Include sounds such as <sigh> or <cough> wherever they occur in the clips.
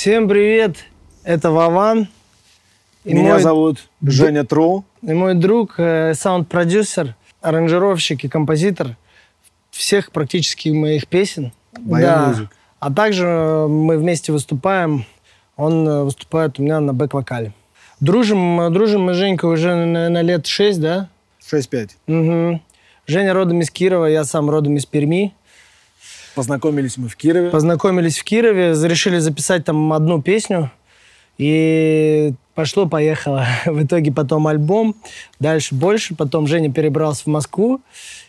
Всем привет, это Вован. И Меня мой... зовут Женя Тру. И мой друг, э, саунд-продюсер, аранжировщик и композитор всех практически моих песен. да. А также мы вместе выступаем. Он э, выступает у меня на бэк-вокале. Дружим, дружим мы, Женька, уже на, лет шесть, да? Шесть-пять. Угу. Женя родом из Кирова, я сам родом из Перми. Познакомились мы в Кирове. Познакомились в Кирове, решили записать там одну песню. И пошло-поехало. <laughs> В итоге потом альбом, дальше больше. Потом Женя перебрался в Москву.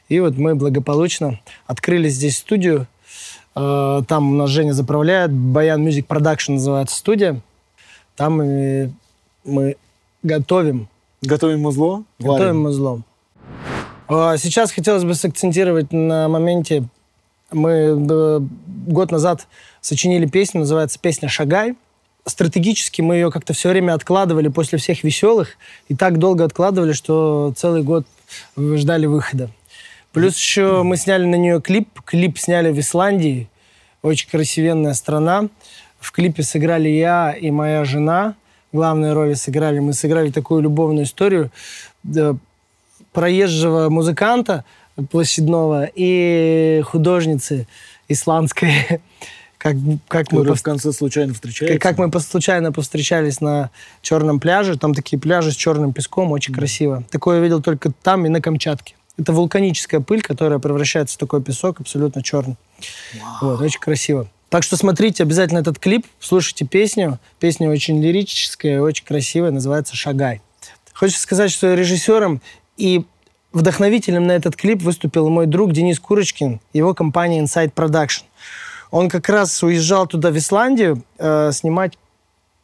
И вот мы благополучно открыли здесь студию. Э, там у нас Женя заправляет. Баян Music Production называется студия. Там мы готовим. Готовим музло? Готовим варим. музло. Сейчас хотелось бы сакцентировать на моменте. Мы э, год назад сочинили песню, называется песня «Шагай». Стратегически мы ее как-то все время откладывали после всех веселых. И так долго откладывали, что целый год ждали выхода. Плюс еще мы сняли на нее клип. Клип сняли в Исландии. Очень красивенная страна. В клипе сыграли я и моя жена главные роли сыграли. Мы сыграли такую любовную историю да, проезжего музыканта площадного и художницы исландской. <laughs> Как, как мы в конце случайно встречались? Как, как мы случайно повстречались на черном пляже. Там такие пляжи с черным песком, очень mm. красиво. Такое я видел только там и на Камчатке. Это вулканическая пыль, которая превращается в такой песок абсолютно черный. Wow. Вот, очень красиво. Так что смотрите обязательно этот клип, слушайте песню. Песня очень лирическая, очень красивая, называется «Шагай». Хочется сказать, что режиссером и вдохновителем на этот клип выступил мой друг Денис Курочкин, его компания Inside Production. Он как раз уезжал туда, в Исландию, э, снимать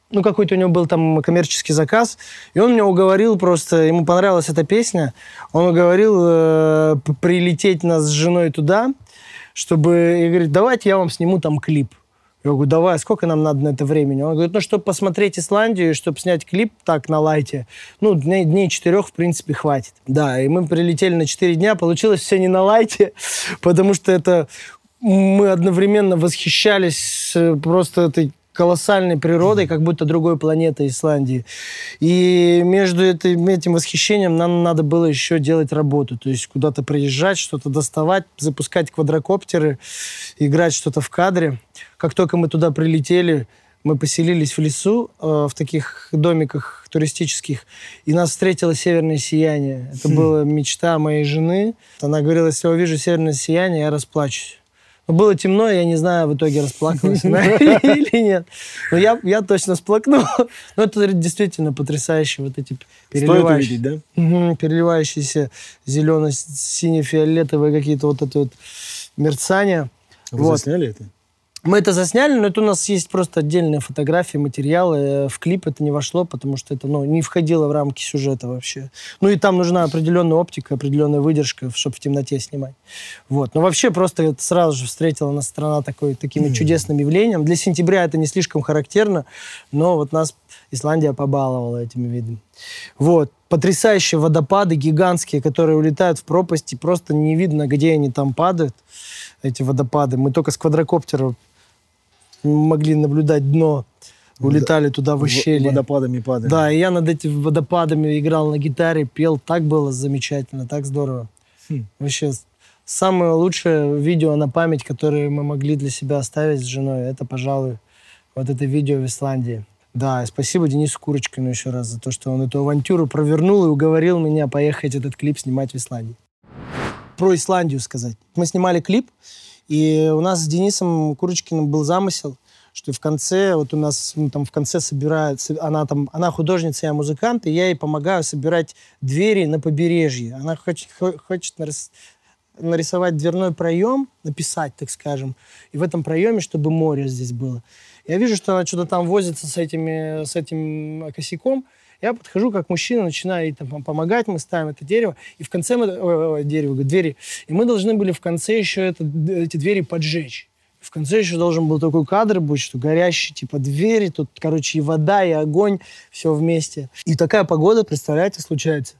ну, какой-то у него был там коммерческий заказ, и он меня уговорил просто, ему понравилась эта песня, он уговорил э, прилететь нас с женой туда, чтобы... И говорит, давайте я вам сниму там клип. Я говорю, давай, сколько нам надо на это времени? Он говорит, ну, чтобы посмотреть Исландию, чтобы снять клип так на лайте, ну, дней, дней четырех, в принципе, хватит. Да, и мы прилетели на четыре дня, получилось все не на лайте, <laughs> потому что это мы одновременно восхищались э, просто этой колоссальной природой, как будто другой планеты Исландии. И между этим, этим восхищением нам надо было еще делать работу. То есть куда-то приезжать, что-то доставать, запускать квадрокоптеры, играть что-то в кадре. Как только мы туда прилетели, мы поселились в лесу, э, в таких домиках туристических, и нас встретило северное сияние. Это хм. была мечта моей жены. Она говорила, если я увижу северное сияние, я расплачусь. Было темно, я не знаю, в итоге расплакалась <laughs> или нет. Но я, я точно сплакнул. Но это действительно потрясающе. Вот эти переливающие, да? переливающиеся зелено-сине-фиолетовые какие-то вот это вот мерцания. Вы вот. засняли это? Мы это засняли, но это у нас есть просто отдельные фотографии, материалы. Э, в клип это не вошло, потому что это ну, не входило в рамки сюжета вообще. Ну и там нужна определенная оптика, определенная выдержка, чтобы в темноте снимать. Вот. Но вообще просто это сразу же встретила нас страна такой, таким mm. чудесным явлением. Для сентября это не слишком характерно, но вот нас Исландия побаловала этими видами. Вот. Потрясающие водопады, гигантские, которые улетают в пропасти, просто не видно, где они там падают, эти водопады. Мы только с квадрокоптера могли наблюдать дно, улетали туда в ущелье. Водопадами падали. Да, и я над этими водопадами играл на гитаре, пел. Так было замечательно, так здорово. Хм. Вообще, самое лучшее видео на память, которое мы могли для себя оставить с женой, это, пожалуй, вот это видео в Исландии. Да, спасибо Денису Курочкину еще раз за то, что он эту авантюру провернул и уговорил меня поехать этот клип снимать в Исландии. Про Исландию сказать. Мы снимали клип, и у нас с Денисом Курочкиным был замысел, что в конце, вот у нас ну, там в конце собирают, она там, она художница, я музыкант, и я ей помогаю собирать двери на побережье. Она хочет, хочет нарисовать дверной проем, написать, так скажем, и в этом проеме, чтобы море здесь было. Я вижу, что она что-то там возится с, этими, с этим косяком, я подхожу как мужчина, начинаю ей там помогать, мы ставим это дерево, и в конце мы... Ой, дерево, двери. И мы должны были в конце еще это, эти двери поджечь. В конце еще должен был такой кадр быть, что горящие типа двери, тут, короче, и вода, и огонь, все вместе. И такая погода, представляете, случается.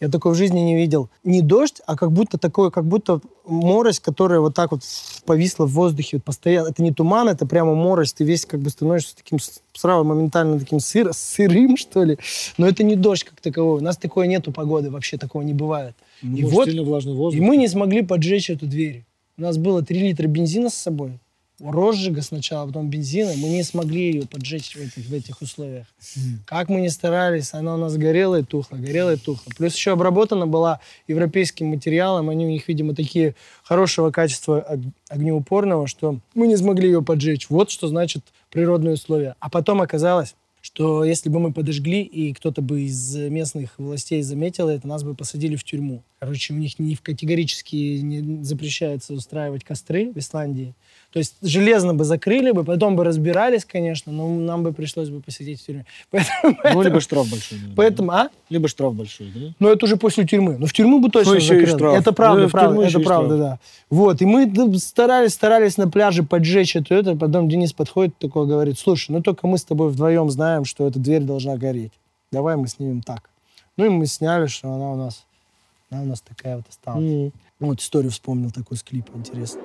Я такой в жизни не видел. Не дождь, а как будто такое, как будто морось, которая вот так вот повисла в воздухе постоянно. Это не туман, это прямо морось. Ты весь как бы становишься таким сразу моментально таким сыр, сырым, <laughs> что ли. Но это не дождь как таковой. У нас такое нету погоды, вообще такого не бывает. Ну, и вот, влажный воздух. И мы не смогли поджечь эту дверь. У нас было 3 литра бензина с собой розжига сначала, потом бензина, мы не смогли ее поджечь в этих, в этих условиях. Mm. Как мы не старались, она у нас горела и тухла, горела и тухла. Плюс еще обработана была европейским материалом, они у них, видимо, такие хорошего качества огнеупорного, что мы не смогли ее поджечь. Вот что значит природные условия. А потом оказалось, что если бы мы подожгли, и кто-то бы из местных властей заметил это, нас бы посадили в тюрьму. Короче, у них не категорически не запрещается устраивать костры в Исландии. То есть железно бы закрыли бы, потом бы разбирались, конечно, но нам бы пришлось бы посидеть в тюрьме. <laughs> Поэтому, ну, либо штраф большой. Да, поэтому, а? Либо штраф большой, да? Ну, это уже после тюрьмы. Но в тюрьму бы точно ну, закрыли. Это правда, ну, правда, это правда, да. Вот, и мы старались, старались на пляже поджечь эту, это, потом Денис подходит такой, говорит, слушай, ну только мы с тобой вдвоем знаем, что эта дверь должна гореть. Давай мы снимем так. Ну, и мы сняли, что она у нас, она у нас такая вот осталась. Mm. Вот историю вспомнил такой с клипа, интересно.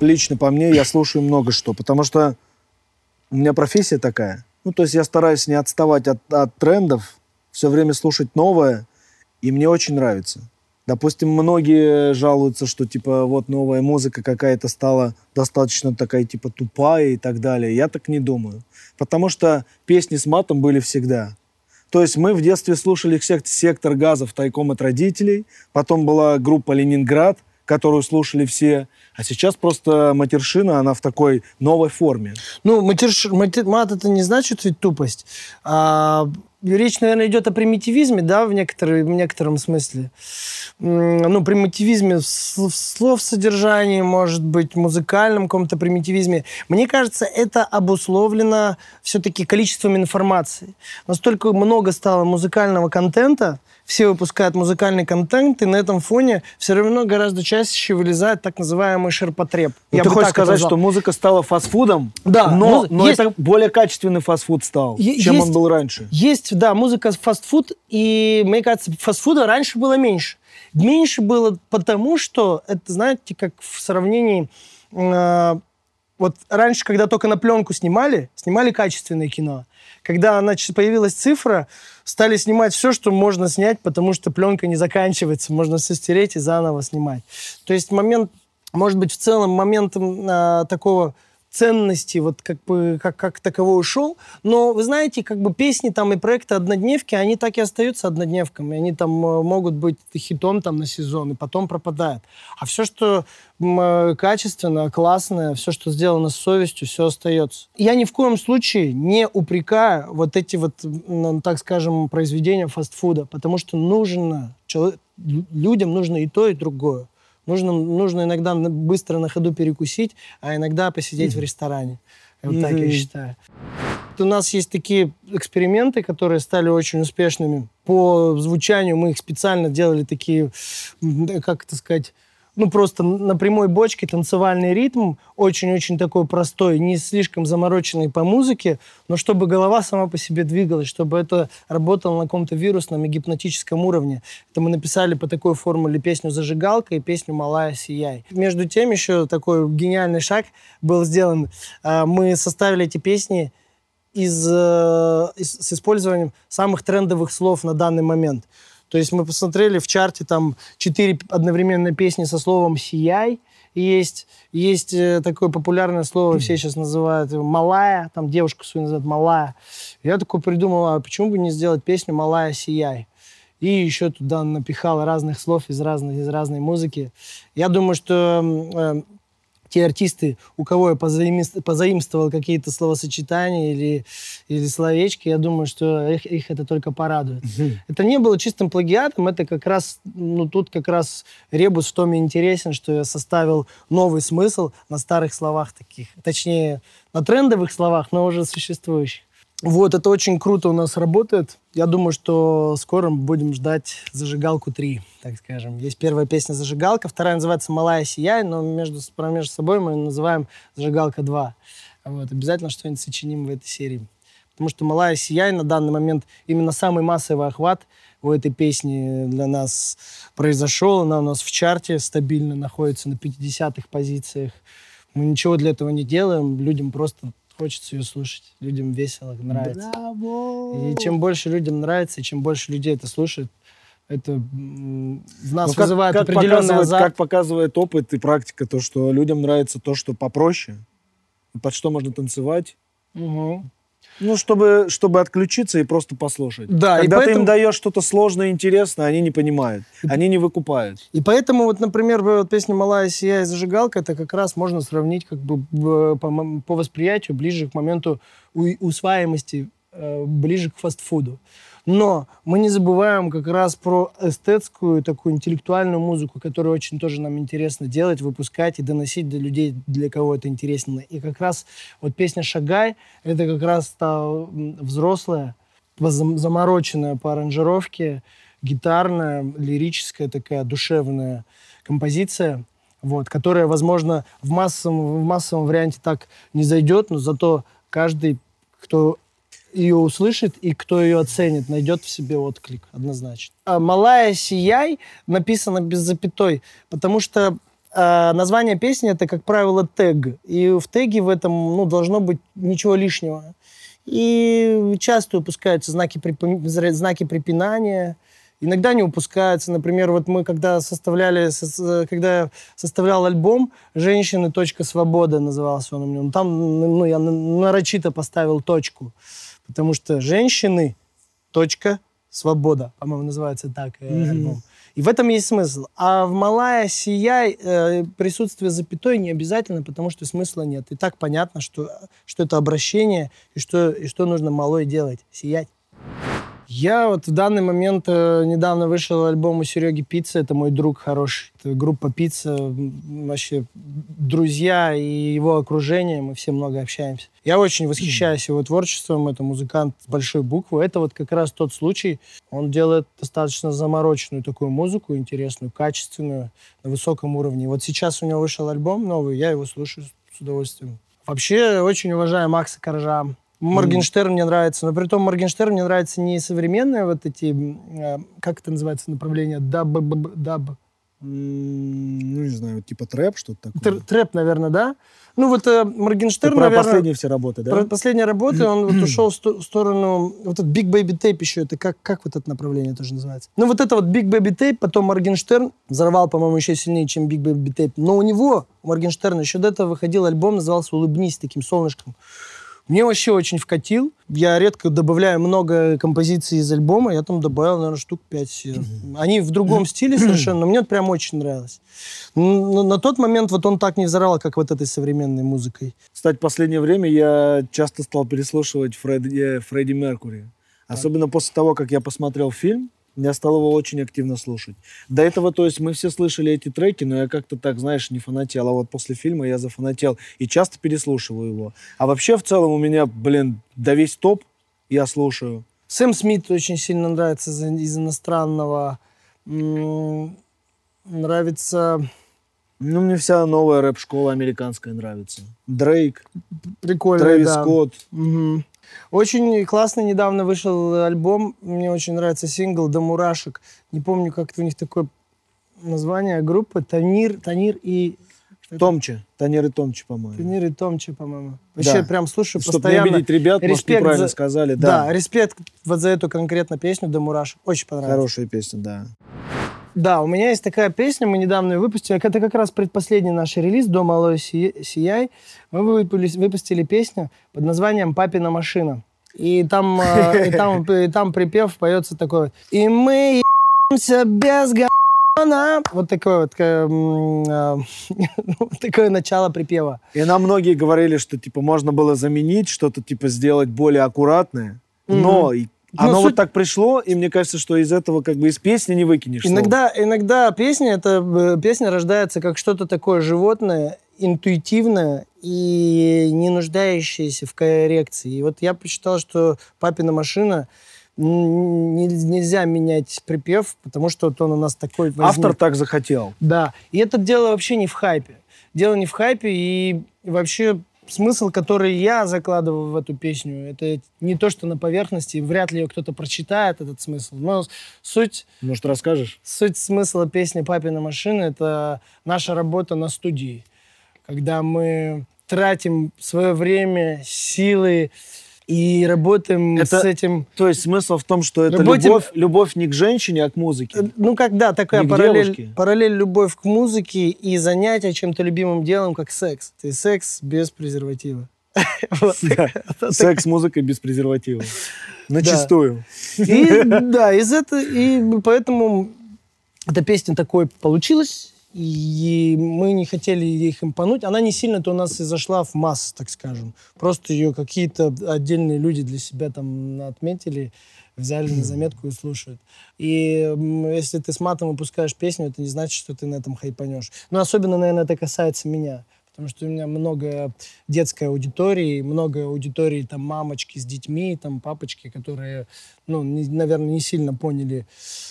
Лично по мне я слушаю много что, потому что у меня профессия такая. Ну, то есть я стараюсь не отставать от, от трендов, все время слушать новое, и мне очень нравится. Допустим, многие жалуются, что типа вот новая музыка какая-то стала достаточно такая типа тупая и так далее. Я так не думаю. Потому что песни с матом были всегда. То есть мы в детстве слушали «Сектор газов» тайком от родителей, потом была группа «Ленинград», которую слушали все, а сейчас просто матершина, она в такой новой форме. Ну, матерш... мат это не значит ведь тупость. А речь, наверное, идет о примитивизме, да, в, некоторой, в некотором смысле. Ну, примитивизме в слов содержании, может быть, музыкальном каком-то примитивизме. Мне кажется, это обусловлено все-таки количеством информации. Настолько много стало музыкального контента, все выпускают музыкальный контент, и на этом фоне все равно гораздо чаще вылезает так называемый ширпотреб. Ну, Я ты хочешь сказать, что музыка стала фастфудом? Да. Но, но есть, это более качественный фастфуд стал, чем есть, он был раньше. Есть, да, музыка фастфуд, и мне кажется, фастфуда раньше было меньше. Меньше было потому, что это, знаете, как в сравнении... Э, вот раньше, когда только на пленку снимали, снимали качественное кино. Когда значит, появилась цифра, стали снимать все, что можно снять, потому что пленка не заканчивается, можно все стереть и заново снимать. То есть момент, может быть, в целом моментом а, такого ценности вот как бы как, как таковой ушел. Но вы знаете, как бы песни там и проекты однодневки, они так и остаются однодневками. Они там э, могут быть хитом там на сезон и потом пропадают. А все, что э, качественно, классное, все, что сделано с совестью, все остается. Я ни в коем случае не упрекаю вот эти вот, так скажем, произведения фастфуда, потому что нужно, людям нужно и то, и другое. Нужно, нужно иногда быстро на ходу перекусить, а иногда посидеть mm-hmm. в ресторане. Вот mm-hmm. так я считаю. У нас есть такие эксперименты, которые стали очень успешными. По звучанию мы их специально делали такие, как это сказать, ну, просто на прямой бочке танцевальный ритм, очень-очень такой простой, не слишком замороченный по музыке, но чтобы голова сама по себе двигалась, чтобы это работало на каком-то вирусном и гипнотическом уровне. Это мы написали по такой формуле песню «Зажигалка» и песню «Малая сияй». Между тем еще такой гениальный шаг был сделан. А, мы составили эти песни из, э, из, с использованием самых трендовых слов на данный момент. То есть мы посмотрели в чарте там четыре одновременно песни со словом «сияй», есть, есть э, такое популярное слово, все сейчас называют «малая», там девушку свою называют «малая». Я такой придумал, а почему бы не сделать песню «Малая, сияй»? И еще туда напихал разных слов из, разных, из разной музыки. Я думаю, что э, те артисты, у кого я позаимствовал какие-то словосочетания или, или словечки, я думаю, что их, их это только порадует. Mm-hmm. Это не было чистым плагиатом, это как раз, ну, тут как раз ребус в том и интересен, что я составил новый смысл на старых словах таких, точнее, на трендовых словах, но уже существующих. Вот, это очень круто у нас работает. Я думаю, что скоро будем ждать «Зажигалку 3», так скажем. Есть первая песня «Зажигалка», вторая называется «Малая сияй», но между, между собой мы называем «Зажигалка 2». Вот, обязательно что-нибудь сочиним в этой серии. Потому что «Малая сияй» на данный момент именно самый массовый охват у этой песни для нас произошел. Она у нас в чарте стабильно находится на 50-х позициях. Мы ничего для этого не делаем, людям просто хочется ее слушать. Людям весело, нравится. Браво! И чем больше людям нравится, и чем больше людей это слушает, это в нас Ну, как- вызывает как определенный показывает, азарт. как показывает опыт и практика, то, что людям нравится то, что попроще, под что можно танцевать. Мгм. Ну, чтобы, чтобы отключиться и просто послушать. Да, и Когда ты поэтому- им даешь что-то сложное и интересное, они не понимают, они не выкупают. И поэтому, вот, например, вот песня «Малая сияй» и «Зажигалка» это как раз можно сравнить как бы по, по восприятию ближе к моменту усваиваемости, э, ближе к фастфуду. Но мы не забываем как раз про эстетскую, такую интеллектуальную музыку, которую очень тоже нам интересно делать, выпускать и доносить до людей, для кого это интересно. И как раз вот песня «Шагай» — это как раз та взрослая, замороченная по аранжировке, гитарная, лирическая такая душевная композиция, вот, которая, возможно, в массовом, в массовом варианте так не зайдет, но зато каждый, кто ее услышит и кто ее оценит, найдет в себе отклик однозначно. А «Малая сияй» написано без запятой, потому что а, название песни это, как правило, тег. И в теге в этом ну, должно быть ничего лишнего. И часто упускаются знаки, зра- знаки препинания, иногда не упускаются. Например, вот мы когда составляли, со- когда составлял альбом «Женщины. Точка свобода» назывался он у меня. Ну, Там ну, я на- нарочито поставил точку, потому что «Женщины. Точка свобода», по-моему, называется так э, Мгм. альбом. И в этом есть смысл. А в «Малая сияй» э, присутствие запятой не обязательно, потому что смысла нет. И так понятно, что, что это обращение, и что, и что нужно малой делать. Сиять. Я вот в данный момент э, недавно вышел альбом у Сереги Пицца, это мой друг хороший. Это группа Пицца, вообще друзья и его окружение, мы все много общаемся. Я очень восхищаюсь его творчеством, это музыкант с большой буквы. Это вот как раз тот случай, он делает достаточно замороченную такую музыку, интересную, качественную, на высоком уровне. Вот сейчас у него вышел альбом новый, я его слушаю с удовольствием. Вообще очень уважаю Макса Коржа. Моргенштерн мне нравится, но при том Моргенштерн мне нравится не современные вот эти, э, как это называется направление, даб, даб. Ну, не знаю, типа трэп, что-то такое. Тр- Трэп, наверное, да? Ну вот э, Ты Моргенштерн, про наверное, последние все работы, да? про последние работы, он вот <clears throat> ушел в сто- в сторону, вот этот Big Baby Tape еще, это как, как вот это направление тоже называется? Ну вот это вот Big Baby Tape, потом Моргенштерн взорвал, по-моему, еще сильнее, чем Big Baby Tape, но у него, у Моргенштерна, еще до этого выходил альбом, назывался «Улыбнись» таким солнышком. Мне вообще очень вкатил. Я редко добавляю много композиций из альбома. Я там добавил, наверное, штук 5. Они в другом стиле совершенно, но мне это прям очень нравилось. Н- На, тот момент вот он так не взорвал, как вот этой современной музыкой. Кстати, в последнее время я часто стал переслушивать Фредди, Фредди Меркури. Особенно после того, как я посмотрел фильм, я стал его очень активно слушать. До этого, то есть, мы все слышали эти треки, но я как-то так, знаешь, не фанател. А вот после фильма я зафанател и часто переслушиваю его. А вообще, в целом, у меня, блин, да весь топ я слушаю. Сэм Смит очень сильно нравится из, из иностранного. Нравится Ну, мне вся новая рэп-школа американская нравится. Дрейк, прикольно, Трэвис да. Скотт. Мгм. Очень классный недавно вышел альбом. Мне очень нравится сингл «До мурашек». Не помню, как это у них такое название группы. Танир, Танир и... Томче. Танер и Томче, по-моему. Танир и Томчи, по-моему. Вообще Да. прям слушаю Чтобы не постоянно. обидеть ребят, может, Респект неправильно за- сказали. Да. Да, респект вот за эту конкретно песню «До мурашек». Очень понравилось. хорошая песня, да. Да, у меня есть такая песня, мы недавно ее выпустили. Это как раз предпоследний наш релиз «До малой Си- сияй». Мы выпустили, выпустили песню под названием «Папина машина». И там, э, и там, <laughs> и там припев поется такой вот. «И мы ебемся без говна». Вот такое вот, э, <laughs> ну, такое начало припева. И нам многие говорили, что типа можно было заменить, что-то типа сделать более аккуратное. Но. Ну, оно суть- вот так пришло, и мне кажется, что из этого как бы из песни не выкинешь. Иногда, иногда песня, это э, песня рождается как что-то такое животное, интуитивное и не нуждающаяся в коррекции. И вот я посчитал, что «Папина машина» нельзя менять припев, потому что вот он у нас такой возник. Автор так захотел. Да. И это дело вообще не в хайпе. Дело не в хайпе, и вообще смысл, который я закладываю в эту песню, это не то, что на поверхности, вряд ли ее кто-то прочитает, этот смысл. Но суть... Может, расскажешь? Суть смысла песни «Папина машина» — это наша работа на студии. Когда мы тратим свое время, силы, и работаем это, с этим... То есть смысл в том, что это Работаем... любовь, любовь не к женщине, а к музыке? Э, ну, как, да, такая параллель, параллель любовь к музыке и занятие чем-то любимым делом, как секс. Ты секс без презерватива. <laughs> Секс, музыка без презерватива. Начистую. Да, из этого, и поэтому эта песня такой получилась, и мы не хотели их импануть. Она не сильно-то у нас и зашла в массы, так скажем. Просто ее какие-то отдельные люди для себя там отметили, взяли на заметку и слушают. И если ты с матом выпускаешь песню, это не значит, что ты на этом хайпанешь. Но особенно, наверное, это касается меня потому что у меня много детской аудитории, много аудитории там мамочки с детьми, там папочки, которые, ну, не, наверное, не сильно поняли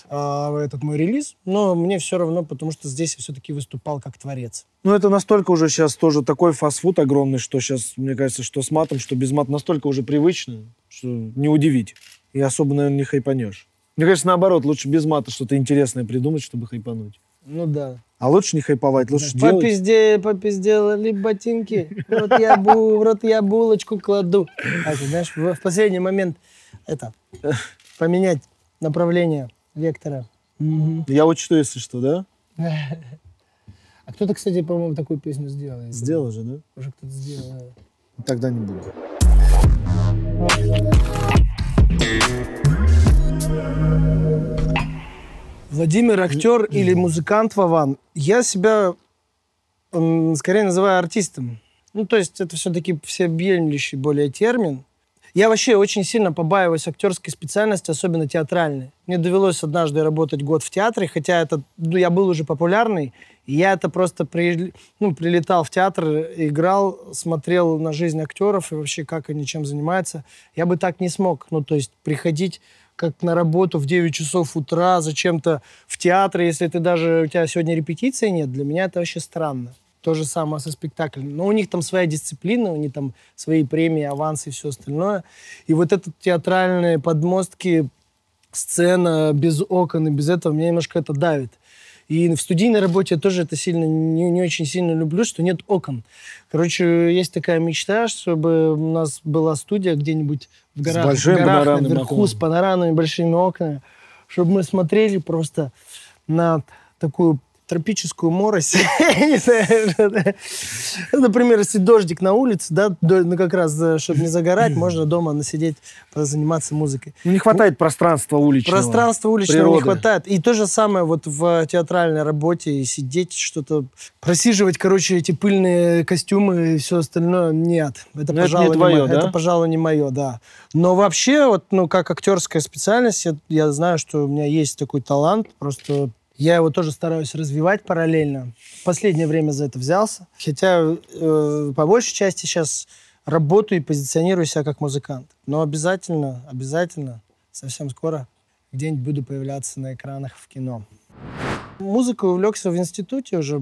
э, этот мой релиз, но мне все равно, потому что здесь я все-таки выступал как творец. Ну, это настолько уже сейчас тоже такой фастфуд огромный, что сейчас, мне кажется, что с матом, что без мата настолько уже привычно, что не удивить. И особо, наверное, не хайпанешь. Мне кажется, наоборот, лучше без мата что-то интересное придумать, чтобы хайпануть. Ну да. А лучше не хайповать, лучше да, делать. Попизде, попизделали ботинки, вот я, бу, в рот я булочку кладу. А ты знаешь, в, в последний момент это, поменять направление вектора. Угу. Я учту, если что, да? <laughs> А кто-то, кстати, по-моему, такую песню сделал. Сделал же, да? Уже кто-то сделал. Тогда не буду. Владимир актер или музыкант Вован. Я себя скорее называю артистом. Ну, то есть это все-таки всеобъемлющий более термин. Я вообще очень сильно побаиваюсь актерской специальности, особенно театральной. Мне довелось однажды работать год в театре, хотя это, ну, я был уже популярный, я это просто при, ну, прилетал в театр, играл, смотрел на жизнь актеров и вообще как они чем занимаются. Я бы так не смог. Ну, то есть приходить как на работу в 9 часов утра, зачем-то в театре, если ты даже, у тебя сегодня репетиции нет, для меня это вообще странно. То же самое со спектаклем. Но у них там своя дисциплина, у них там свои премии, авансы и все остальное. И вот этот театральные подмостки, сцена без окон и без этого меня немножко это давит. И в студийной работе я тоже это сильно не, не очень сильно люблю, что нет окон. Короче, есть такая мечта, чтобы у нас была студия где-нибудь в горах, с большим в горах наверху, окном. с панорамными большими окнами, чтобы мы смотрели просто на такую тропическую морось. <laughs> Например, если дождик на улице, да, ну как раз, э, чтобы не загорать, можно дома насидеть, заниматься музыкой. Ну, не хватает пространства уличного. Пространства уличного не хватает. И то же самое вот в театральной работе, и сидеть что-то, просиживать, короче, эти пыльные костюмы и все остальное, нет. Это, пожалуй, не, твое, да? это, пожалуй, не мое, да. Но вообще, вот, ну, как актерская специальность, я, я знаю, что у меня есть такой талант, просто я его тоже стараюсь развивать параллельно. Последнее время за это взялся. Хотя э, по большей части сейчас работаю и позиционирую себя как музыкант. Но обязательно, обязательно, совсем скоро где-нибудь буду появляться на экранах в кино. Музыкой увлекся в институте уже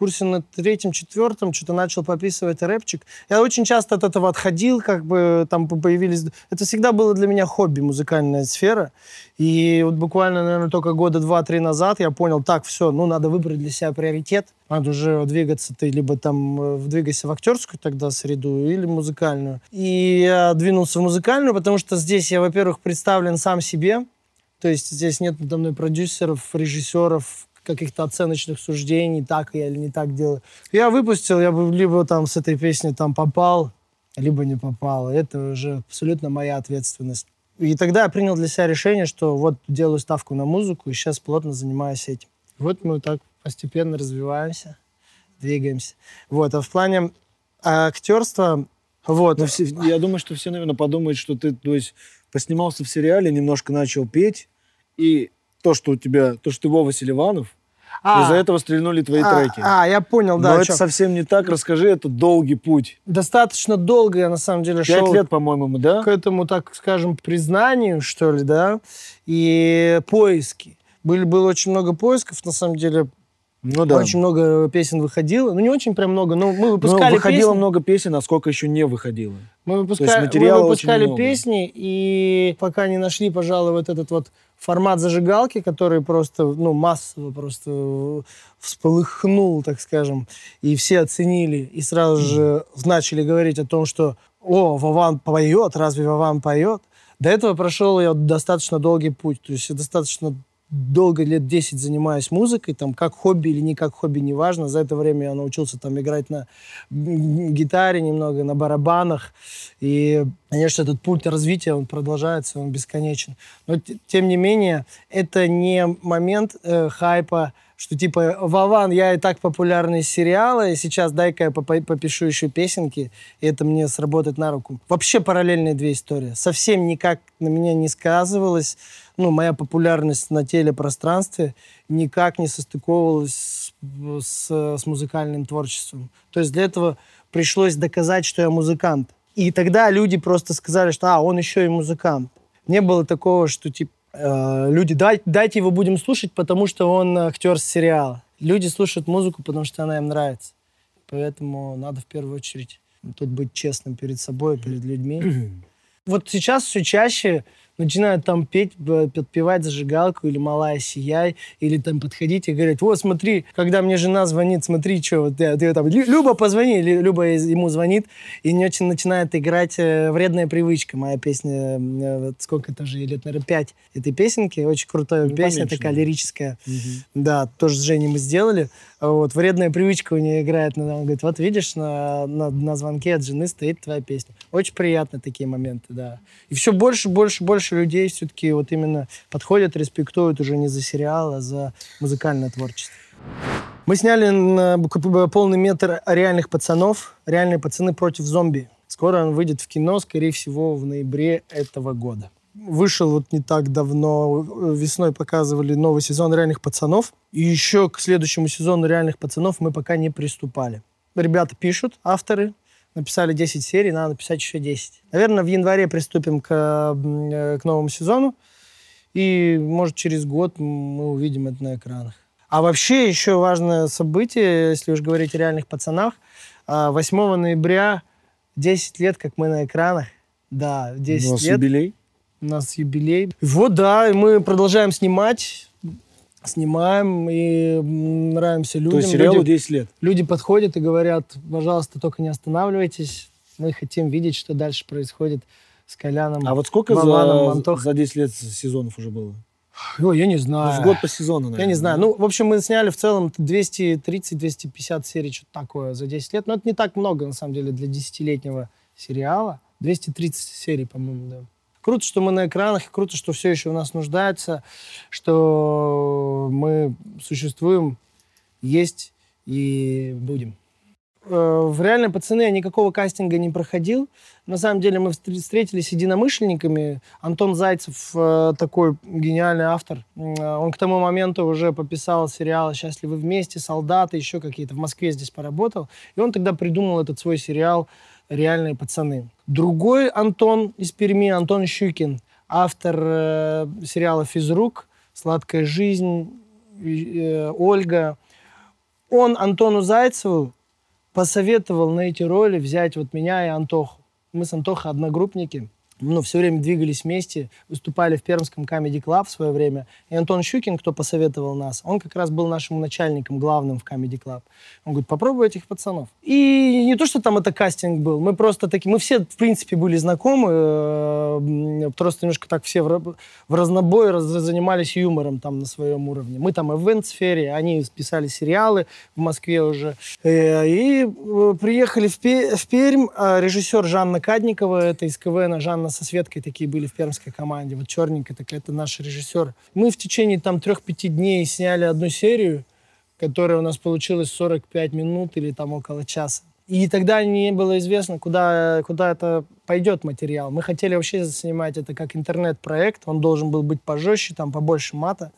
курсе на третьем-четвертом что-то начал пописывать рэпчик. Я очень часто от этого отходил, как бы там появились... Это всегда было для меня хобби, музыкальная сфера. И вот буквально, наверное, только года два-три назад я понял, так, все, ну, надо выбрать для себя приоритет. Надо уже двигаться, ты либо там э, двигайся в актерскую тогда среду, или музыкальную. И я двинулся в музыкальную, потому что здесь я, во-первых, представлен сам себе, то есть здесь нет надо мной продюсеров, режиссеров, каких-то оценочных суждений, так я или не так делаю. Я выпустил, я бы либо там с этой песни там попал, либо не попал. Это уже абсолютно моя ответственность. И тогда я принял для себя решение, что вот делаю ставку на музыку и сейчас плотно занимаюсь этим. Вот мы так постепенно развиваемся, двигаемся. Вот, а в плане актерства, вот. Но все, я думаю, что все, наверное, подумают, что ты, то есть, поснимался в сериале, немножко начал петь, и то, что у тебя, то, что ты Вова Селиванов, А. Из-за этого стрельнули твои А, треки. а, я понял, да. Но это чём. совсем не так. Расскажи, это долгий путь. Достаточно долго я, на самом деле, Пять шел лет, по-моему, мы, да? к этому, так скажем, признанию, что ли, да, и поиски. Были, было очень много поисков, на самом деле, Ну да. очень много песен выходило. Ну, не очень прям много, но мы Ну, выпускали выходило песни. много песен, а сколько еще не выходило. Мы выпускали, материала мы выпускали песни, и пока не нашли, пожалуй, вот этот вот формат зажигалки, который просто, ну, массово просто всполыхнул, так скажем, и все оценили, и сразу же начали говорить о том, что «О, Вован поет, разве Вован поет?» До этого прошел я достаточно долгий путь, то есть я достаточно долго, лет 10 занимаюсь музыкой, там, как хобби или не как хобби, неважно. За это время я научился там играть на гитаре немного, на барабанах. И, конечно, этот путь развития, он продолжается, он бесконечен. Но, тем не менее, это не момент э, хайпа, что типа, Вован, я и так популярный из сериала, и сейчас дай-ка я попишу еще песенки, и это мне сработает на руку. Вообще параллельные две истории. Совсем никак на меня не сказывалось, ну, моя популярность на телепространстве никак не состыковывалась с, с- с музыкальным творчеством. То есть для этого пришлось доказать, что я музыкант. И тогда люди просто сказали, что а, он еще и музыкант. Не было такого, что типа э, люди, «Дай- дайте его будем слушать, потому что он актер с сериала. Люди слушают музыку, потому что она им нравится. Поэтому надо в первую очередь тут быть честным перед собой, перед людьми. <clears throat> Вот сейчас все чаще начинают там петь, подпевать зажигалку или «Малая, сияй», или там подходить и говорить, вот смотри, когда мне жена звонит, смотри, что, вот я- ты там, «Лю- Люба, позвони, или Люба ему звонит, и не очень начинает играть э, «Вредная привычка», моя песня, э, вот сколько это уже, лет, наверное, пять этой песенки, очень крутая Ну, песня, поменьше, такая лирическая. Да, тоже с Женей мы сделали. Вот, вредная привычка у нее играет. ну, Он говорит, вот видишь, на, на, на звонке от жены стоит твоя песня. Очень приятно такие моменты, да. И все больше, больше, больше людей все-таки вот именно подходят, респектуют уже не за сериал, а за музыкальное творчество. Мы сняли полный метр реальных пацанов. Реальные пацаны против зомби. Скоро он выйдет в кино, скорее всего, в ноябре этого года. Вышел вот не так давно, э, весной показывали новый сезон «Реальных пацанов». И еще к следующему сезону «Реальных пацанов» мы пока не приступали. Ребята пишут, авторы, написали 10 серий, надо написать еще 10. Наверное, в январе приступим к, э, к новому сезону. И, может, через год мы увидим это на экранах. А вообще еще важное событие, если уж говорить о реальных пацанах, а, 8 ноября 10 лет, как мы на экранах. Да, 10 У нас лет. юбилей. У нас юбилей. Вот, да, мы продолжаем снимать, снимаем и нравимся людям. То есть сериалу люди, 10 лет. люди подходят и говорят, пожалуйста, только не останавливайтесь. Мы хотим видеть, что дальше происходит с Коляном. А вот сколько Вованом, за, Антох. за 10 лет сезонов уже было? Ой, я не Ну, знаю. в год по сезону, наверное. Я не знаю. Ну, в общем, мы сняли в целом 230-250 серий, что-то такое за 10 лет. Но это не так много, на самом деле, для 10-летнего сериала. 230 серий, по-моему, да. Круто, что мы на экранах, и круто, что все еще у нас нуждается, что мы существуем, есть и будем. Э, В «Реальные пацаны» я никакого кастинга не проходил. На самом деле мы встр- встретились с единомышленниками. Антон Зайцев э, такой гениальный автор. Э, Он к тому моменту уже пописал сериал «Счастливы вместе», «Солдаты», еще какие-то. В Москве здесь поработал. И он тогда придумал этот свой сериал «Реальные пацаны». Другой Антон из Перми, Антон Щукин, автор э, сериала «Физрук», «Сладкая жизнь», э, «Ольга». Он Антону Зайцеву посоветовал на эти роли взять вот меня и Антоху. Мы с Антохой одногруппники. Ну, все время двигались вместе, выступали в Пермском Comedy Club в свое время. И Антон Щукин, кто посоветовал нас, он как раз был нашим начальником главным в Comedy Club. Он говорит, попробуй этих пацанов. И не то, что там это кастинг был, мы просто такие, мы все, в принципе, были знакомы, э, просто немножко так все в, ра- в разнобой раз- занимались юмором там на своем уровне. Мы там в ивент-сфере, они писали сериалы в Москве уже. Э, И э, приехали в Пермь, а режиссер Жанна Кадникова, это из КВН, Жанна со Светкой такие были в пермской команде, вот черненькая, так это наш режиссер. Мы в течение там трех-пяти дней сняли одну серию, которая у нас получилась 45 минут или там около часа. И тогда не было известно, куда, куда это пойдет материал. Мы хотели вообще снимать это как интернет-проект. Он должен был быть пожестче, там побольше мата.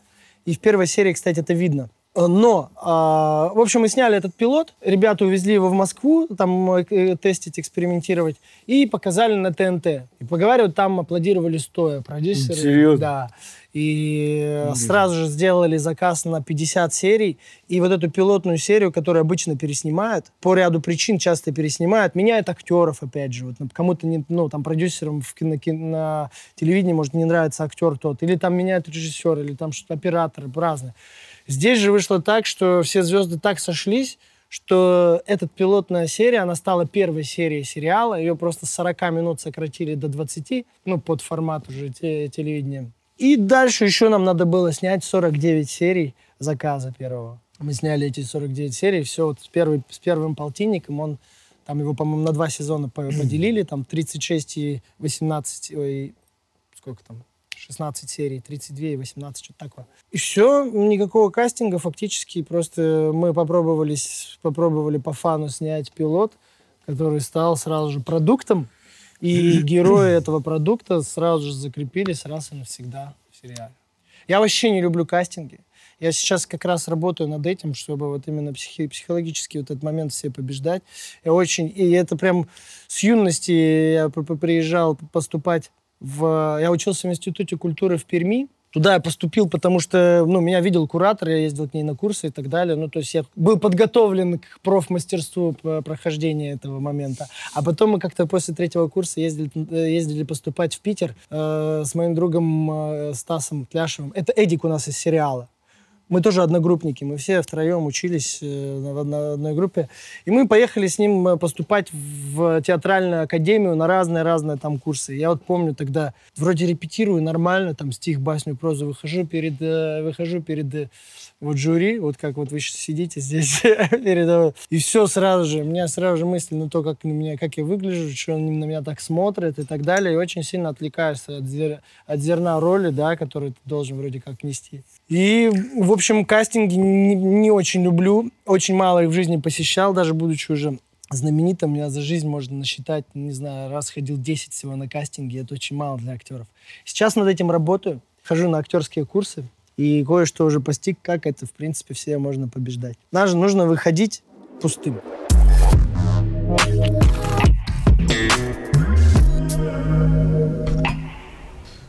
И в первой серии, кстати, это видно. Э, но, а, в общем, мы сняли этот пилот, ребята увезли его в Москву, там э, тестить, экспериментировать, и показали на ТНТ. И поговаривают, там аплодировали стоя продюсеры. Серьезно? Да. И Блин. сразу же сделали заказ на 50 серий. И вот эту пилотную серию, которую обычно переснимают, по ряду причин часто переснимают, меняют актеров, опять же. Вот ну, кому-то, не, ну, там, продюсерам в кино, кино- на телевидении, может, не нравится актер тот. Или там меняют режиссера, или там что-то операторы, разные. Здесь же вышло так, что все звезды так сошлись, что эта пилотная серия, она стала первой серией сериала. Ее просто с 40 минут сократили до 20, ну, под формат уже те- телевидения. И дальше еще нам надо было снять 49 серий заказа первого. Мы сняли эти 49 серий, все вот с, первой, с первым полтинником, он, там его, по-моему, на два сезона по- поделили, там 36 и 18, ой, сколько там, 16 серий, 32 и 18, что-то такое. И все, никакого кастинга фактически, просто мы попробовали, с- попробовали по фану снять пилот, который стал сразу же продуктом, и <coughs> герои этого продукта сразу же закрепились раз и навсегда в сериале. Я вообще не люблю кастинги. Я сейчас как раз работаю над этим, чтобы вот именно психи- психологически вот этот момент все побеждать. Я очень... И это прям с юности я при- при- приезжал поступать в... Я учился в Институте культуры в Перми. Туда я поступил, потому что, ну, меня видел куратор, я ездил к ней на курсы и так далее. Ну, то есть я был подготовлен к профмастерству прохождения этого момента. А потом мы как-то после третьего курса ездили, э, ездили поступать в Питер э, с моим другом э, Стасом Кляшевым. Это Эдик у нас из сериала. Мы тоже одногруппники, мы все втроем учились э, на одной группе. И мы поехали с ним э, поступать в театральную академию на разные-разные там курсы. Я вот помню тогда, вроде репетирую нормально, там стих, басню, прозу, выхожу перед, э, выхожу перед вот жюри, вот как вот вы сидите здесь <laughs> передо И все сразу же, у меня сразу же мысли на то, как, на меня, как я выгляжу, что они на меня так смотрят и так далее. И очень сильно отвлекаешься от, зер- от зерна роли, да, которую ты должен вроде как нести. И, в общем, кастинги не, не очень люблю. Очень мало их в жизни посещал, даже будучи уже знаменитым. Я за жизнь можно насчитать, не знаю, раз ходил 10 всего на кастинги. Это очень мало для актеров. Сейчас над этим работаю. Хожу на актерские курсы. И кое-что уже постиг, как это, в принципе, все можно побеждать. Даже нужно выходить пустым.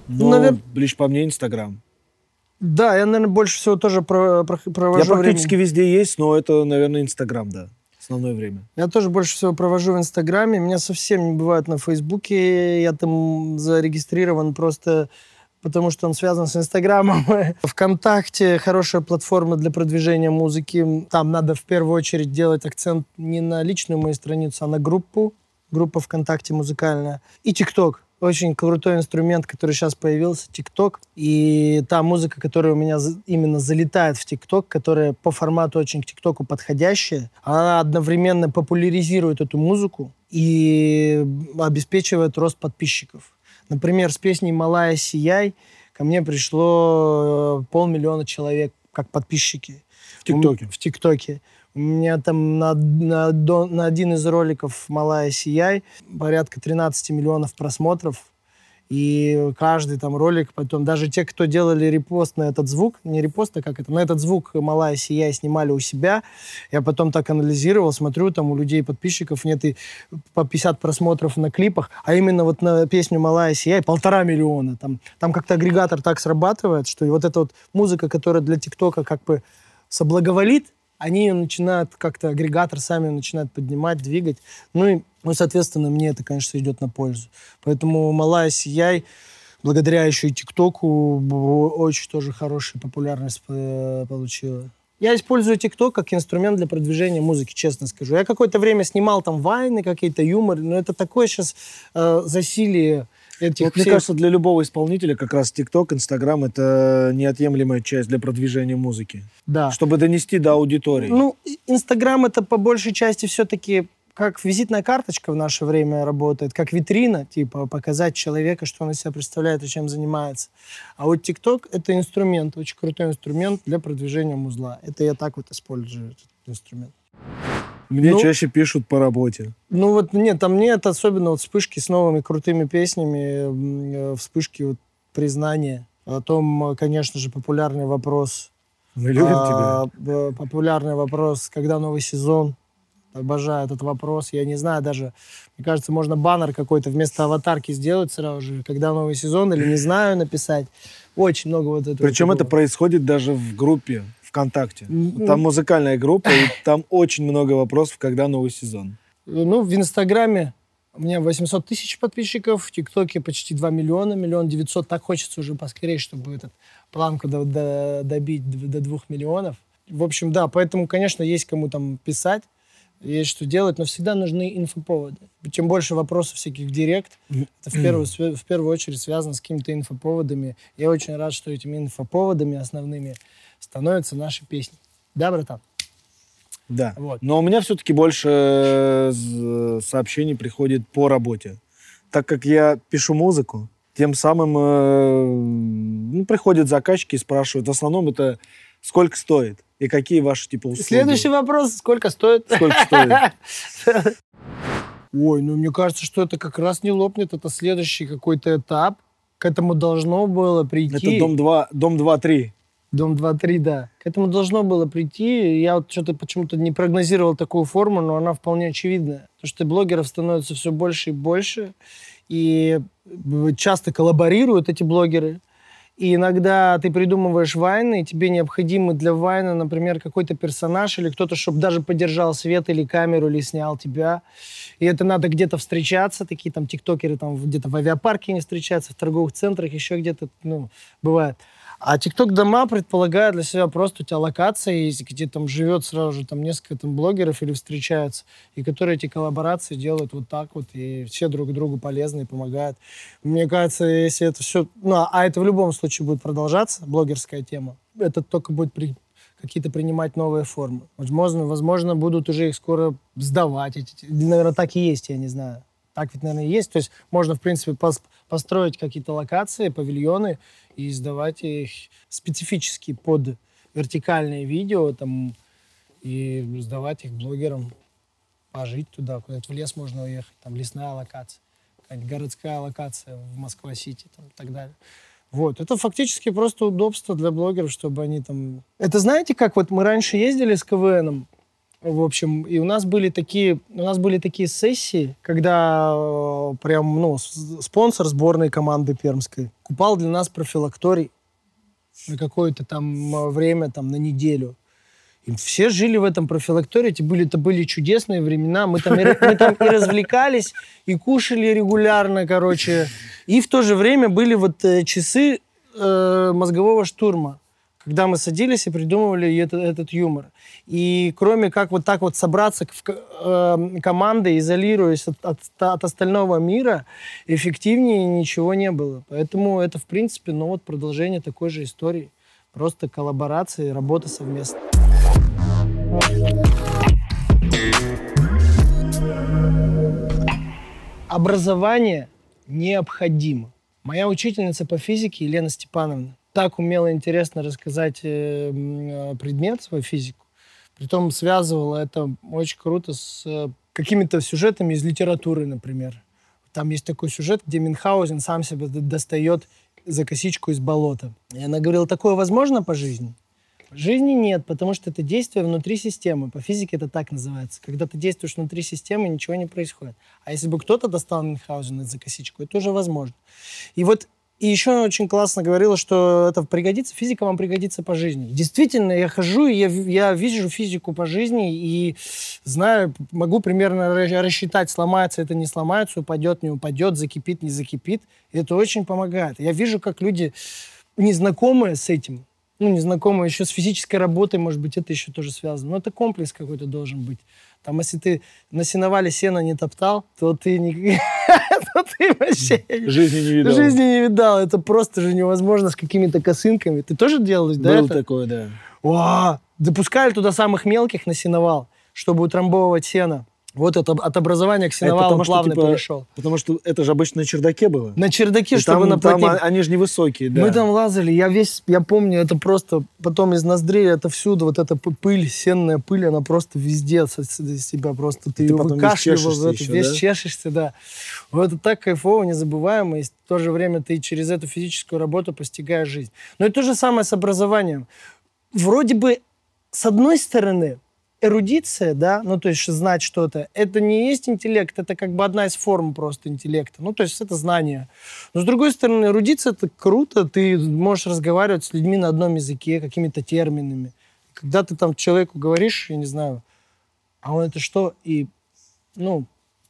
Но, Навер- лишь по мне, Инстаграм. Да, я, наверное, больше всего тоже про- про- провожу Я практически время- везде есть, но это, наверное, Инстаграм, да. Основное время. Я тоже больше всего провожу в Инстаграме. Меня совсем не бывает на Фейсбуке. Я там зарегистрирован просто потому, что он связан с Инстаграмом. <laughs> Вконтакте хорошая платформа для продвижения музыки. Там надо в первую очередь делать акцент не на личную мою страницу, а на группу. Группа ВКонтакте музыкальная. И ТикТок. Очень крутой инструмент, который сейчас появился, ТикТок. И та музыка, которая у меня именно залетает в ТикТок, которая по формату очень к ТикТоку подходящая, она одновременно популяризирует эту музыку и обеспечивает рост подписчиков. Например, с песней «Малая сияй» ко мне пришло э, полмиллиона человек как подписчики. В ТикТоке. В ТикТоке. У меня там на, на, на один из роликов «Малая сияй» порядка 13 миллионов просмотров. И каждый там ролик, потом даже те, кто делали репост на этот звук, не репост, а как это, на этот звук «Малая сияй» снимали у себя, я потом так анализировал, смотрю, там у людей, подписчиков нет и по 50 просмотров на клипах, а именно вот на песню «Малая сияй» полтора миллиона. Там, там как-то агрегатор так срабатывает, что и вот эта вот музыка, которая для ТикТока как бы соблаговолит, они ее начинают как-то, агрегатор сами начинают поднимать, двигать. Ну и, ну, соответственно, мне это, конечно, идет на пользу. Поэтому «Малая сияй» благодаря еще и ТикТоку очень тоже хорошую популярность э, получила. Я использую ТикТок как инструмент для продвижения музыки, честно скажу. Я какое-то время снимал там вайны, какие-то юмор, но это такое сейчас э, засилие этих Вот, мне всех- кажется, для любого исполнителя как раз ТикТок, Инстаграм — это неотъемлемая часть для продвижения музыки. да. Чтобы донести до аудитории. Ну, Инстаграм это по большей части все-таки как визитная карточка в наше время работает, как витрина, типа показать человека, что он из себя представляет и чем занимается. А вот ТикТок это инструмент, очень крутой инструмент для продвижения музла. Это я так вот использую этот инструмент. Мне ну- чаще пишут по работе. Ну вот нет, там нет особенно вот вспышки с новыми крутыми песнями, э, вспышки вот признания. Потом, э, конечно же, популярный вопрос Мы любим А, тебя. Популярный вопрос, когда новый сезон. Обожаю этот вопрос. Я не знаю даже, мне кажется, можно баннер какой-то вместо аватарки сделать сразу же, когда новый сезон, или не знаю написать. Очень много вот этого. Причем это такого. происходит даже в группе ВКонтакте. Там музыкальная группа, и там очень много вопросов, когда новый сезон. Ну, в Инстаграме у меня 800 тысяч подписчиков, в ТикТоке почти 2 миллиона, миллион девятьсот. Так хочется уже поскорее, чтобы этот планку до- до- добить до 2 миллионов. В общем, да, поэтому, конечно, есть кому там писать, есть что делать, но всегда нужны инфоповоды. Чем больше вопросов всяких в директ, это в первую, <clears throat> в первую очередь связано с какими-то инфоповодами. Я очень рад, что этими инфоповодами основными становятся наши песни. Да, братан? Да. Вот. Но у меня все-таки больше э, з- сообщений приходит по работе. Так как я пишу музыку, тем самым э, ну, приходят заказчики и спрашивают. В основном это сколько стоит и какие ваши типа услуги. Следующий вопрос. Сколько стоит? Сколько стоит? <laughs> Ой, ну мне кажется, что это как раз не лопнет. Это следующий какой-то этап. К этому должно было прийти. Это дом 2, дом 2-3. Дом 2-3, да. К этому должно было прийти. Я вот что-то почему-то не прогнозировал такую форму, но она вполне очевидная. Потому что блогеров становится все больше и больше. И э, часто коллаборируют эти блогеры. И иногда ты придумываешь вайны, и тебе необходимы для вайна, например, какой-то персонаж или кто-то, чтобы даже поддержал свет или камеру, или снял тебя. И это надо где-то встречаться, такие там тиктокеры там где-то в авиапарке не встречаются, в торговых центрах, еще где-то, ну, бывает. А ТикТок-дома предполагают для себя просто у тебя локация есть, где там живет сразу же там несколько там блогеров или встречаются, и которые эти коллаборации делают вот так вот, и все друг другу полезны и помогают. Мне кажется, если это все... Ну, а- это в любом случае будет продолжаться, блогерская тема, это только будет при- какие-то принимать новые формы. Возможно, возможно, будут уже их скоро сдавать. Наверное, так и есть, я не знаю. Так ведь, наверное, и есть. То есть можно, в принципе, пос- построить какие-то локации, павильоны и сдавать их специфически под вертикальные видео там, и сдавать их блогерам, пожить туда, куда-нибудь в лес можно уехать, там лесная локация, какая-нибудь городская локация в Москва-Сити и так далее. Вот, это фактически просто удобство для блогеров, чтобы они там... Это знаете, как вот мы раньше ездили с КВНом, в общем, и у нас были такие, у нас были такие сессии, когда э, прям, ну, спонсор сборной команды пермской купал для нас профилакторий на какое-то там э, время, там, на неделю. И все жили в этом профилактории, это были, это были чудесные времена. Мы там, и, мы там и развлекались, и кушали регулярно, короче. И в то же время были вот э, часы э, мозгового штурма, когда мы садились и придумывали это- этот юмор. И кроме как вот так вот собраться в э, командой, изолируясь от, от, от остального мира, эффективнее ничего не было. Поэтому это, в принципе, ну вот продолжение такой же истории. Просто коллаборации, работа совместно. Образование необходимо. Моя учительница по физике Елена Степановна так умела интересно рассказать э, э, предмет, свою физику. Притом связывала это очень круто с э, какими-то сюжетами из литературы, например. Там есть такой сюжет, где Мюнхгаузен сам себя достает за косичку из болота. И она говорила, такое возможно по жизни? Жизни нет, потому что это действие внутри системы. По физике это так называется. Когда ты действуешь внутри системы, ничего не происходит. А если бы кто-то достал Мюнхгаузена за косичку, это уже возможно. И вот и еще очень классно говорила, что это пригодится, физика вам пригодится по жизни. Действительно, я хожу, и я, я вижу физику по жизни и знаю, могу примерно ра- рассчитать, сломается это, не сломается, упадет, не упадет, закипит, не закипит. И это очень помогает. Я вижу, как люди, незнакомые с этим, ну, незнакомые еще с физической работой, может быть, это еще тоже связано. Но это комплекс какой-то должен быть. Там, если ты на сеновале сено не топтал, то ты, не... <laughs> то ты вообще Жизни не видал. жизни не видал. Это просто же невозможно с какими-то косынками. Ты тоже делал, да? Это? такое, да. О, допускали туда самых мелких на сеновал, чтобы утрамбовывать сено. Вот это от образования к сеновалу что, плавно типа, перешел. Потому что это же обычно на чердаке было. На чердаке, И чтобы там, на там плотник- а- они же невысокие, да. Мы там лазали, я весь, я помню, это просто потом из ноздрей, это всюду, вот эта пыль, сенная пыль, она просто везде с- из себя просто, ты, Ты ее выкашливал, это, еще, весь да? чешешься, да. Вот это так кайфово, незабываемо, и в то же время ты через эту физическую работу постигаешь жизнь. Но и то же самое с образованием. вроде бы, с одной стороны, эрудиция, да, ну, то есть знать что-то, это не есть интеллект, это как бы одна из форм просто интеллекта. Ну, то есть это знание. Но, с другой стороны, эрудиция — это круто, ты можешь разговаривать с людьми на одном языке, какими-то терминами. Когда ты там человеку говоришь, я не знаю, а он это что? И, ну,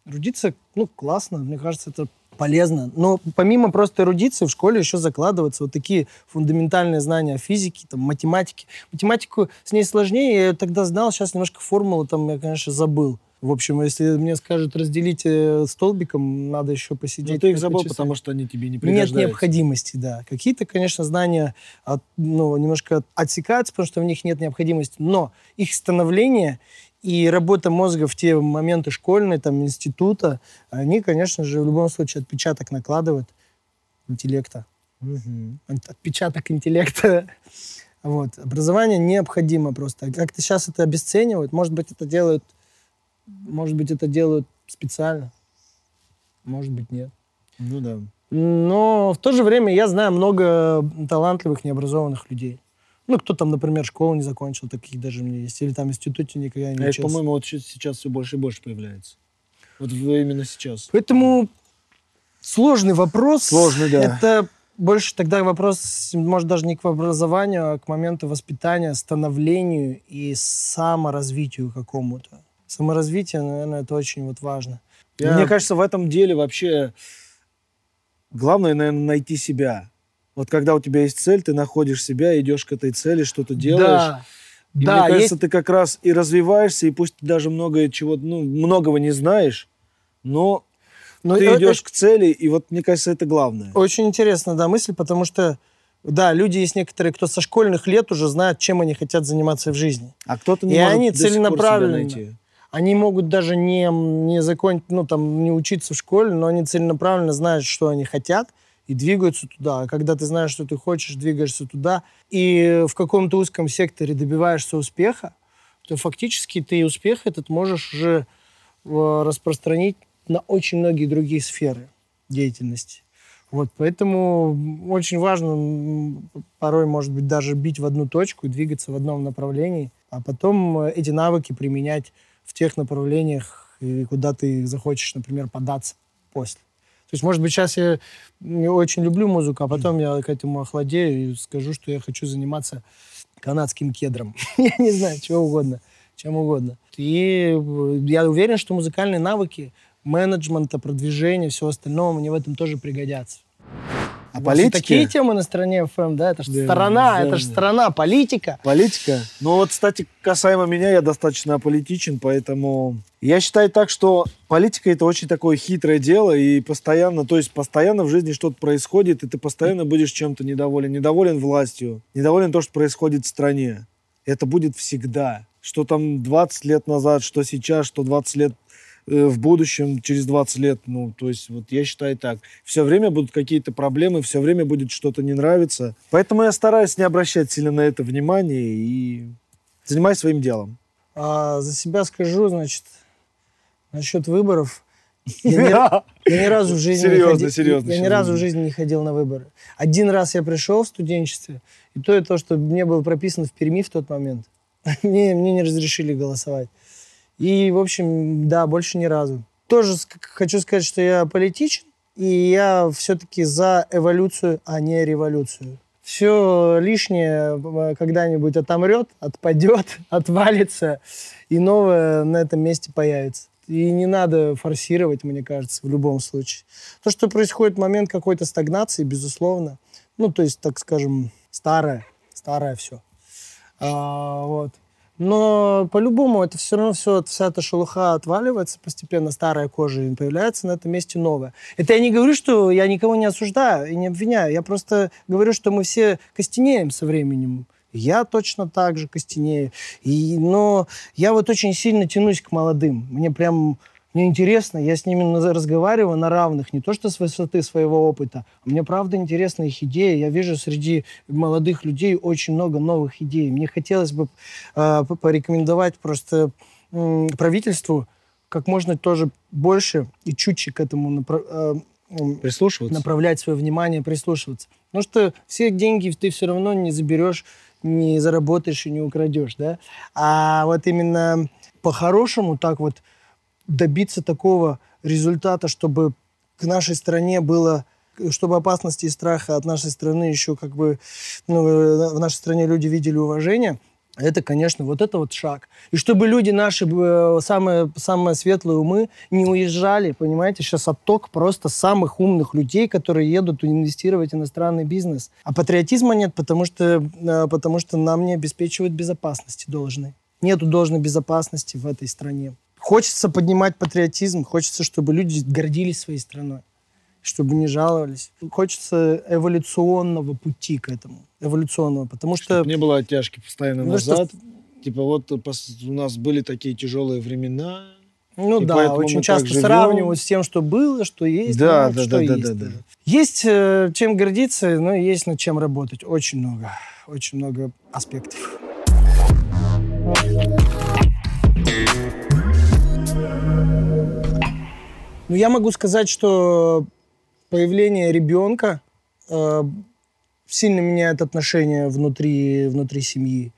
эрудиция, ну, классно, мне кажется, это полезно. Но помимо просто эрудиции в школе еще закладываются вот такие фундаментальные знания физики, там, математики. Математику с ней сложнее, я ее тогда знал, сейчас немножко формулы там я, конечно, забыл. В общем, если мне скажут разделить э, столбиком, надо еще посидеть. Но ну, ты их забыл, часы. потому что они тебе не пригождаются. Нет необходимости, да. Какие-то, конечно, знания от, ну, немножко отсекаются, потому что в них нет необходимости. Но их становление и работа мозга в те моменты школьные, там, института, они, конечно же, в любом случае отпечаток накладывают интеллекта. Угу. Отпечаток интеллекта. <laughs> Вот. Образование необходимо просто. Как-то сейчас это обесценивают. Может быть, это делают, может быть, это делают специально. Может быть, нет. Ну да. Но в то же время я знаю много талантливых, необразованных людей. Ну, кто там, например, школу не закончил, таких даже мне есть. Или там институте никогда не а учился. по-моему, вот сейчас все больше и больше появляется. Вот именно сейчас. Поэтому сложный вопрос. Сложный, да. Это больше тогда вопрос, может, даже не к образованию, а к моменту воспитания, становлению и саморазвитию какому-то. Саморазвитие, наверное, это очень вот важно. Я... Мне кажется, в этом деле вообще главное, наверное, найти себя. Вот когда у тебя есть цель, ты находишь себя, идешь к этой цели, что-то делаешь. Да. И да, мне кажется, есть... ты как раз и развиваешься, и пусть ты даже многое чего, ну, многого не знаешь, но, но ты это... идешь к цели, и вот мне кажется, это главное. Очень интересная, да, мысль, потому что да, люди есть некоторые, кто со школьных лет уже знают, чем они хотят заниматься в жизни. А кто-то не и может они до целенаправленно. Сих пор найти. Они могут даже не, не закончить, ну, там, не учиться в школе, но они целенаправленно знают, что они хотят, и двигаются туда. А когда ты знаешь, что ты хочешь, двигаешься туда, и в каком-то узком секторе добиваешься успеха, то фактически ты успех этот можешь уже э, распространить на очень многие другие сферы деятельности. Вот, поэтому очень важно порой, может быть, даже бить в одну точку и двигаться в одном направлении, а потом э, эти навыки применять в тех направлениях, куда ты захочешь, например, податься после. То есть, может быть, сейчас я очень люблю музыку, а потом я к этому охладею и скажу, что я хочу заниматься канадским кедром. <laughs> я не знаю, чего угодно, чем угодно. И я уверен, что музыкальные навыки менеджмента, продвижения, всего остального мне в этом тоже пригодятся. А политика? Такие темы на стороне ФМ, да? Это же да, сторона, да, это же да. сторона, политика. Политика. Ну вот, кстати, касаемо меня, я достаточно аполитичен, поэтому я считаю так, что политика это очень такое хитрое дело, и постоянно, то есть постоянно в жизни что-то происходит, и ты постоянно будешь чем-то недоволен. Недоволен властью, недоволен то, что происходит в стране. Это будет всегда. Что там 20 лет назад, что сейчас, что 20 лет в будущем, через 20 лет. Ну, то есть, вот я считаю так. Все время будут какие-то проблемы, все время будет что-то не нравиться. Поэтому я стараюсь не обращать сильно на это внимание и занимаюсь своим делом. А, за себя скажу, значит, насчет выборов. Я ни, <laughs> я ни разу в жизни серьезно, не ходил, серьезно, я ни разу в жизни не ходил на выборы. Один раз я пришел в студенчестве, и то и то, что мне было прописано в Перми в тот момент. <laughs> мне, мне не разрешили голосовать. И, в общем, да, больше ни разу. Тоже хочу сказать, что я политичен, и я все-таки за эволюцию, а не революцию. Все лишнее э, когда-нибудь отомрет, отпадет, <laughs> отвалится, и новое на этом месте появится. И не надо форсировать, мне кажется, в любом случае. То, что происходит момент какой-то стагнации, безусловно. Ну, то есть, так скажем, старое, старое все. А, вот. Но по-любому это все равно все, вся эта шелуха отваливается, постепенно старая кожа и появляется на этом месте новая. Это я не говорю, что я никого не осуждаю и не обвиняю. Я просто говорю, что мы все костенеем со временем. Я точно так же костенею. И, но я вот очень сильно тянусь к молодым. Мне прям мне интересно, я с ними разговариваю на равных, не то что с высоты своего опыта. А мне правда интересны их идеи. Я вижу среди молодых людей очень много новых идей. Мне хотелось бы э, порекомендовать просто э, правительству как можно тоже больше и чутче к этому напра- э, прислушиваться. направлять свое внимание, прислушиваться. Потому что все деньги ты все равно не заберешь не заработаешь и не украдешь, да. А вот именно по-хорошему так вот добиться такого результата, чтобы к нашей стране было чтобы опасности и страха от нашей страны еще как бы ну, в нашей стране люди видели уважение – это, конечно, вот это вот шаг. И чтобы люди наши, э, самые, самые светлые умы, не уезжали, понимаете, сейчас отток просто самых умных людей, которые едут инвестировать в иностранный бизнес. А патриотизма нет, потому что, э, потому что нам не обеспечивают безопасности должной. Нету должной безопасности в этой стране. Хочется поднимать патриотизм, хочется, чтобы люди гордились своей страной чтобы не жаловались. Хочется эволюционного пути к этому. Эволюционного, потому что... Чтобы не было оттяжки постоянно ну, назад. Что... Типа вот у нас были такие тяжелые времена, ну да, очень часто сравнивают с тем, что было, что есть, да, ну, да, что да, есть. Да, да, да. Есть э, чем гордиться, но есть над чем работать. Очень много, очень много аспектов. Ну, я могу сказать, что появление ребенка э, сильно меняет отношения внутри, внутри семьи.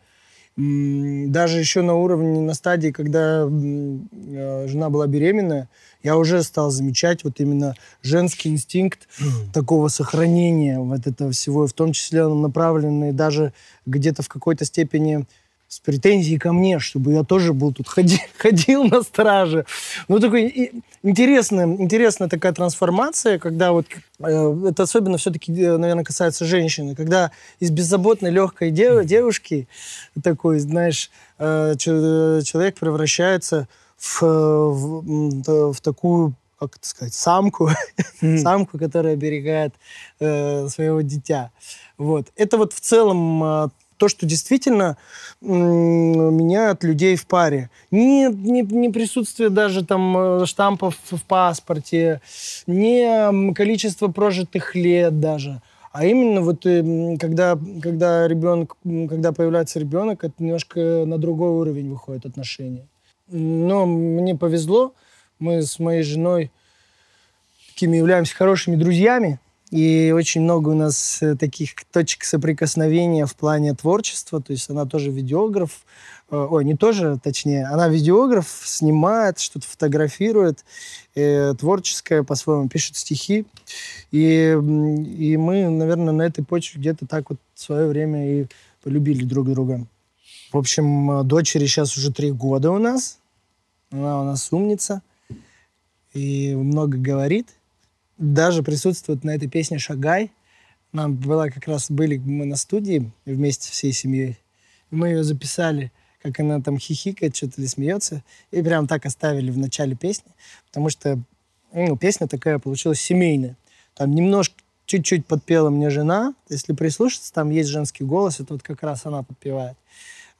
Даже еще на уровне, на стадии, когда э, жена была беременная, я уже стал замечать вот именно женский инстинкт такого сохранения вот этого всего, в том числе он направленный даже где-то в какой-то степени с претензией ко мне, чтобы я тоже был тут, ходил, <laughs> ходил на страже. Ну, такой интересная, интересная такая трансформация, когда вот, э, это особенно все-таки, э, наверное, касается женщины, когда из беззаботной легкой дев, девушки такой, знаешь, э, человек превращается в, в, в такую как это сказать, самку, mm. <laughs> самку, которая оберегает э, своего дитя. Вот. Это вот в целом э, то, что действительно меняет людей в паре. Не, не, не присутствие даже там э, штампов в паспорте, не количество прожитых лет даже, а именно вот э, когда, когда ребенок, когда появляется ребенок, это немножко на другой уровень выходит отношения. Но мне повезло, мы с моей женой такими являемся хорошими друзьями, и очень много у нас э, таких точек соприкосновения в плане творчества. То есть она тоже видеограф. Э, ой, не тоже, точнее. Она видеограф, снимает, что-то фотографирует. Э, творческая по-своему, пишет стихи. И, и мы, наверное, на этой почве где-то так вот в свое время и полюбили друг друга. В общем, дочери сейчас уже три года у нас. Она у нас умница. И много говорит даже присутствует на этой песне «Шагай». Нам была как раз, были мы на студии вместе всей семьей. Мы ее записали, как она там хихикает, что-то или смеется, и прям так оставили в начале песни, потому что ну, песня такая получилась семейная. Там немножко, чуть-чуть подпела мне жена. Если прислушаться, там есть женский голос, это вот как раз она подпевает.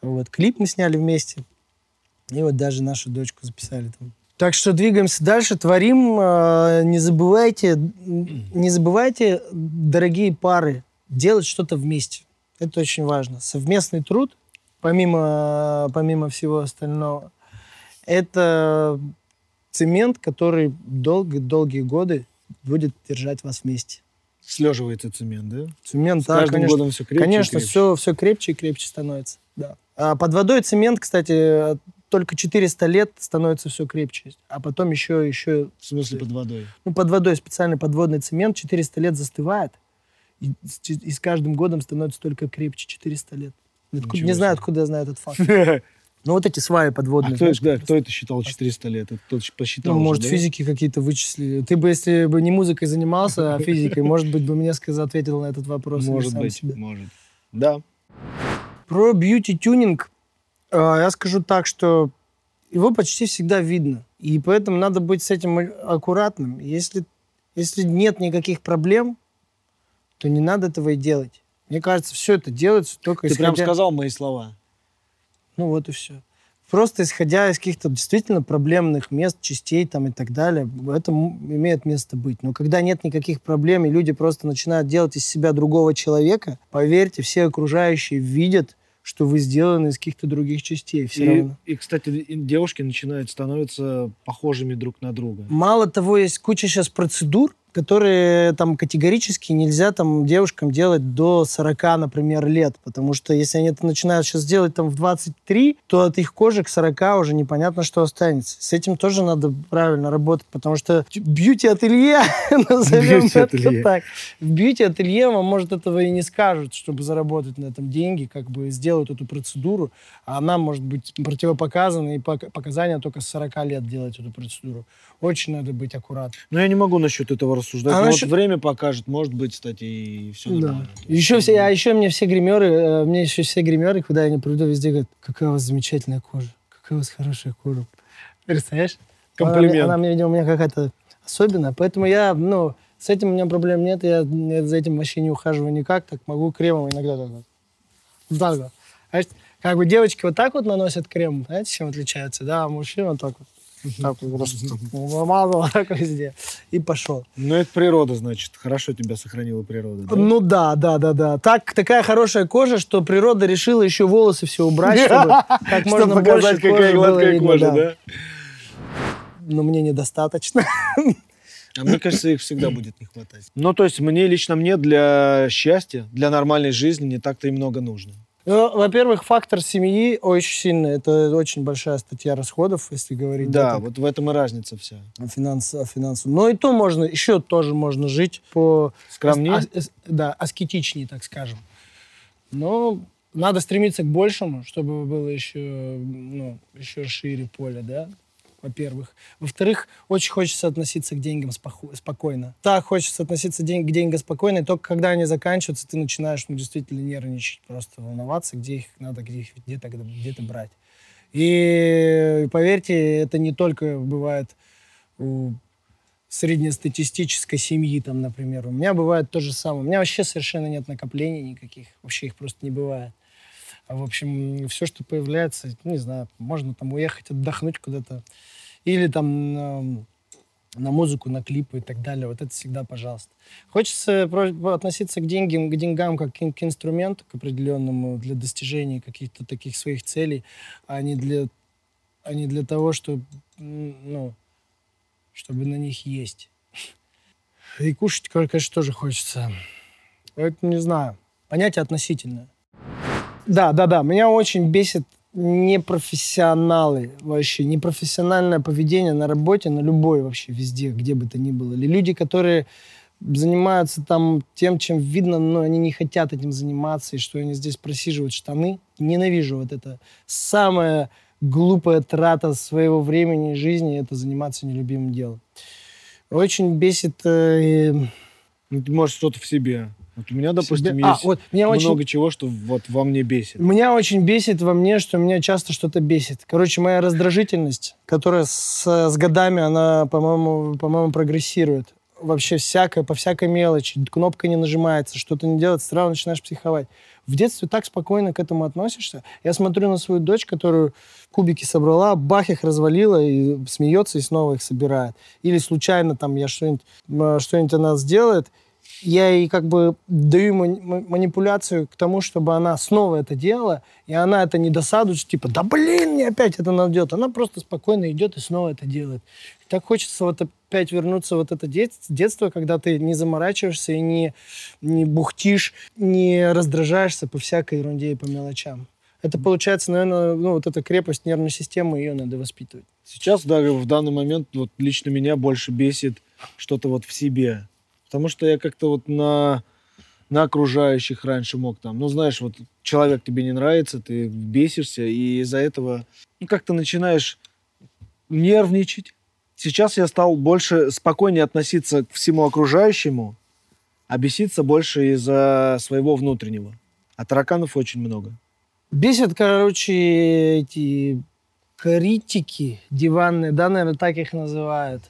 Вот. Клип мы сняли вместе. И вот даже нашу дочку записали там так что двигаемся дальше, творим. А, не забывайте, не забывайте, дорогие пары, делать что-то вместе. Это очень важно. Совместный труд, помимо, помимо всего остального, это цемент, который долгие-долгие годы будет держать вас вместе. Слеживается цемент, да? Цемент, С да, каждым конечно. годом все крепче Конечно, крепче. Все, все крепче и крепче становится, да. А под водой цемент, кстати, только 400 лет становится все крепче. А потом еще... еще в смысле под водой? Ну, под водой специальный подводный цемент 400 лет застывает. И, и с каждым годом становится только крепче 400 лет. Откуда, не знаю, откуда я знаю этот факт. <laughs> Ну, вот эти сваи подводные. А кто, да, кто это считал 400 лет? Это кто посчитал Ну, уже, может, да? физики какие-то вычислили. Ты бы, если бы не музыкой занимался, а физикой, может быть, бы мне сказал, ответил на этот вопрос. Может быть, может. Да. Про бьюти-тюнинг я скажу так, что его почти всегда видно. И поэтому надо быть с этим аккуратным. Если, если нет никаких проблем, то не надо этого и делать. Мне кажется, все это делается только Ты исходя... прям сказал мои слова. Ну вот и все. Просто исходя из каких-то действительно проблемных мест, частей там и так далее, это имеет место быть. Но когда нет никаких проблем, и люди просто начинают делать из себя другого человека, поверьте, все окружающие видят, что вы сделаны из каких-то других частей. Все и, равно. и, кстати, девушки начинают становиться похожими друг на друга. Мало того, есть куча сейчас процедур, которые там категорически нельзя там девушкам делать до 40, например, лет, потому что если они это начинают сейчас делать там в 23, то от их кожи к 40 уже непонятно, что останется. С этим тоже надо правильно работать, потому что бьюти-ателье, <laughs> назовем это так, в бьюти-ателье вам, может, этого и не скажут, чтобы заработать на этом деньги, как бы сделают эту процедуру, а она может быть противопоказана, и показания только с 40 лет делать эту процедуру. Очень надо быть аккуратным. Но я не могу насчет этого рассуждать. А насчет... Вот время покажет, может быть, кстати, и все нормально. Да. Еще все, а еще мне все гримеры, э, мне еще все гримеры, когда я не приду, везде говорят, какая у вас замечательная кожа, какая у вас хорошая кожа. <laughs> Представляешь? Комплимент. Она, она мне, видимо, у меня какая-то особенная, поэтому я, ну, с этим у меня проблем нет, я, я за этим вообще не ухаживаю никак, так могу кремом иногда так вот. Так вот. Знаешь, как бы девочки вот так вот наносят крем, знаете, чем отличаются, да, а мужчина вот так вот. Так вот просто <laughs> намазал так везде и пошел. Ну, это природа, значит. Хорошо тебя сохранила природа, да? Ну да, да, да, да. Так, такая хорошая кожа, что природа решила еще волосы все убрать, <laughs> чтобы как можно больше какая гладкая кожа, да? Но мне недостаточно. А мне кажется, их всегда будет не хватать. Ну, то есть мне, лично мне для счастья, для нормальной жизни не так-то и много нужно. Ну, во-первых, фактор семьи очень сильный. Это очень большая статья расходов, если говорить. Да, да вот в этом и разница вся. Финанс, финансов. Но и то можно, еще тоже можно жить по... Скромнее? Ас, ас, да, аскетичнее, так скажем. Но надо стремиться к большему, чтобы было еще, ну, еще шире поле, да во-первых. Во-вторых, очень хочется относиться к деньгам споко- спокойно. Так, хочется относиться к деньгам спокойно, и только когда они заканчиваются, ты начинаешь ну, действительно нервничать, просто волноваться, где их надо где их где-то где брать. И поверьте, это не только бывает у среднестатистической семьи, там, например. У меня бывает то же самое. У меня вообще совершенно нет накоплений никаких. Вообще их просто не бывает. А, в общем, все, что появляется, не знаю, можно там уехать отдохнуть куда-то или там на, на музыку, на клипы и так далее. Вот это всегда пожалуйста. Хочется относиться к деньгам, к деньгам как к инструменту, к определенному для достижения каких-то таких своих целей, а не для, а не для того, чтобы, ну, чтобы на них есть. И кушать, конечно, тоже хочется. Поэтому не знаю. Понятие относительное. Да, да, да. Меня очень бесит непрофессионалы вообще, непрофессиональное поведение на работе, на любой вообще, везде, где бы то ни было. Или люди, которые занимаются там тем, чем видно, но они не хотят этим заниматься, и что они здесь просиживают штаны. Ненавижу вот это. Самая глупая трата своего времени и жизни — это заниматься нелюбимым делом. Очень бесит... Э, Может, что-то в себе вот у меня, допустим, себе... Есть а, вот меня много очень... чего, что вот во мне бесит. Меня очень бесит во мне, что меня часто что-то бесит. Короче, моя раздражительность, которая с, с годами, она, по-моему, по-моему, прогрессирует. Вообще всякое, по всякой мелочи. Кнопка не нажимается, что-то не делается, сразу начинаешь психовать. В детстве так спокойно к этому относишься. Я смотрю на свою дочь, которую кубики собрала, бах их развалила и смеется и снова их собирает. Или случайно там я что-нибудь, что-нибудь она сделает, я ей как бы даю манипуляцию к тому, чтобы она снова это делала, и она это не досадует, типа, да блин, мне опять это найдет. Она просто спокойно идет и снова это делает. И так хочется вот опять вернуться вот это детство, когда ты не заморачиваешься и не, не бухтишь, не раздражаешься по всякой ерунде и по мелочам. Это получается, наверное, ну, вот эта крепость нервной системы, ее надо воспитывать. Сейчас, да, в данный момент, вот лично меня больше бесит что-то вот в себе Потому что я как-то вот на, на окружающих раньше мог там, ну, знаешь, вот человек тебе не нравится, ты бесишься, и из-за этого, ну, как-то начинаешь нервничать. Сейчас я стал больше спокойнее относиться к всему окружающему, а беситься больше из-за своего внутреннего. А тараканов очень много. Бесят, короче, эти критики диванные, да, наверное, так их называют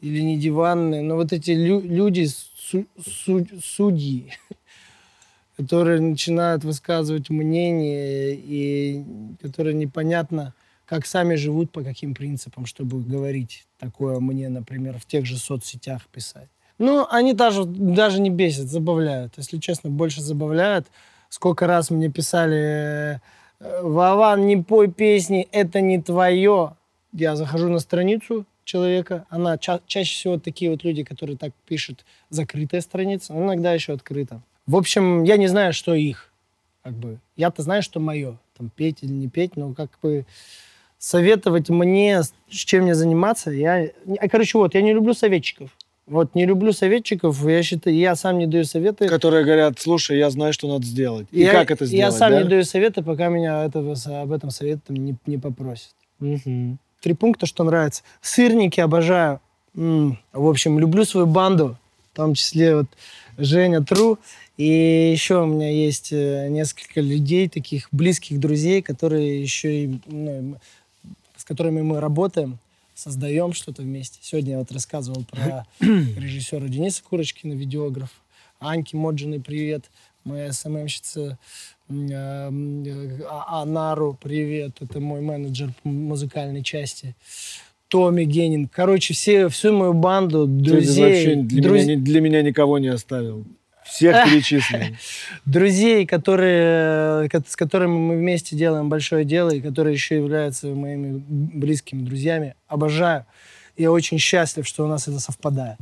или не диванные, но вот эти лю- люди, су- су- судьи, <laughs> которые начинают высказывать мнение и которые непонятно, как сами живут, по каким принципам, чтобы говорить такое мне, например, в тех же соцсетях писать. Ну, они даже, даже не бесят, забавляют. Если честно, больше забавляют. Сколько раз мне писали, «Вован, не пой песни, это не твое. Я захожу на страницу, человека. Она ча- чаще всего такие вот люди, которые так пишут закрытая страница, но иногда еще открыта. В общем, я не знаю, что их. Как бы. Я-то знаю, что мое. Там петь или не петь, но как бы советовать мне, с чем мне заниматься, я... а, Короче, вот, я не люблю советчиков. Вот, не люблю советчиков, я считаю, я сам не даю советы. Которые говорят, слушай, я знаю, что надо сделать. И я, как это сделать, Я сам да? не даю советы, пока меня этого, об этом советом не, не попросят. Мгм. Три пункта, что нравится. Сырники обожаю. М, В общем, люблю свою банду, в том числе вот Женя Тру. И еще у меня есть э, несколько людей, таких близких друзей, которые еще и, ну, с которыми мы работаем, создаем что-то вместе. Сегодня я вот рассказывал про <clears throat> режиссера Дениса Курочкина, видеограф. Аньки Моджиной привет. Моя СММщица э, э, А- Анару привет. Это мой менеджер по музыкальной части. Томми Генин. Короче, все, всю мою банду Ты друзей, вообще для, друз- меня, для меня никого не оставил. Всех <laughs> перечислил. друзей, которые, ко- с которыми мы вместе делаем большое дело и которые еще являются моими близкими друзьями. Обожаю. Я очень счастлив, что у нас это совпадает.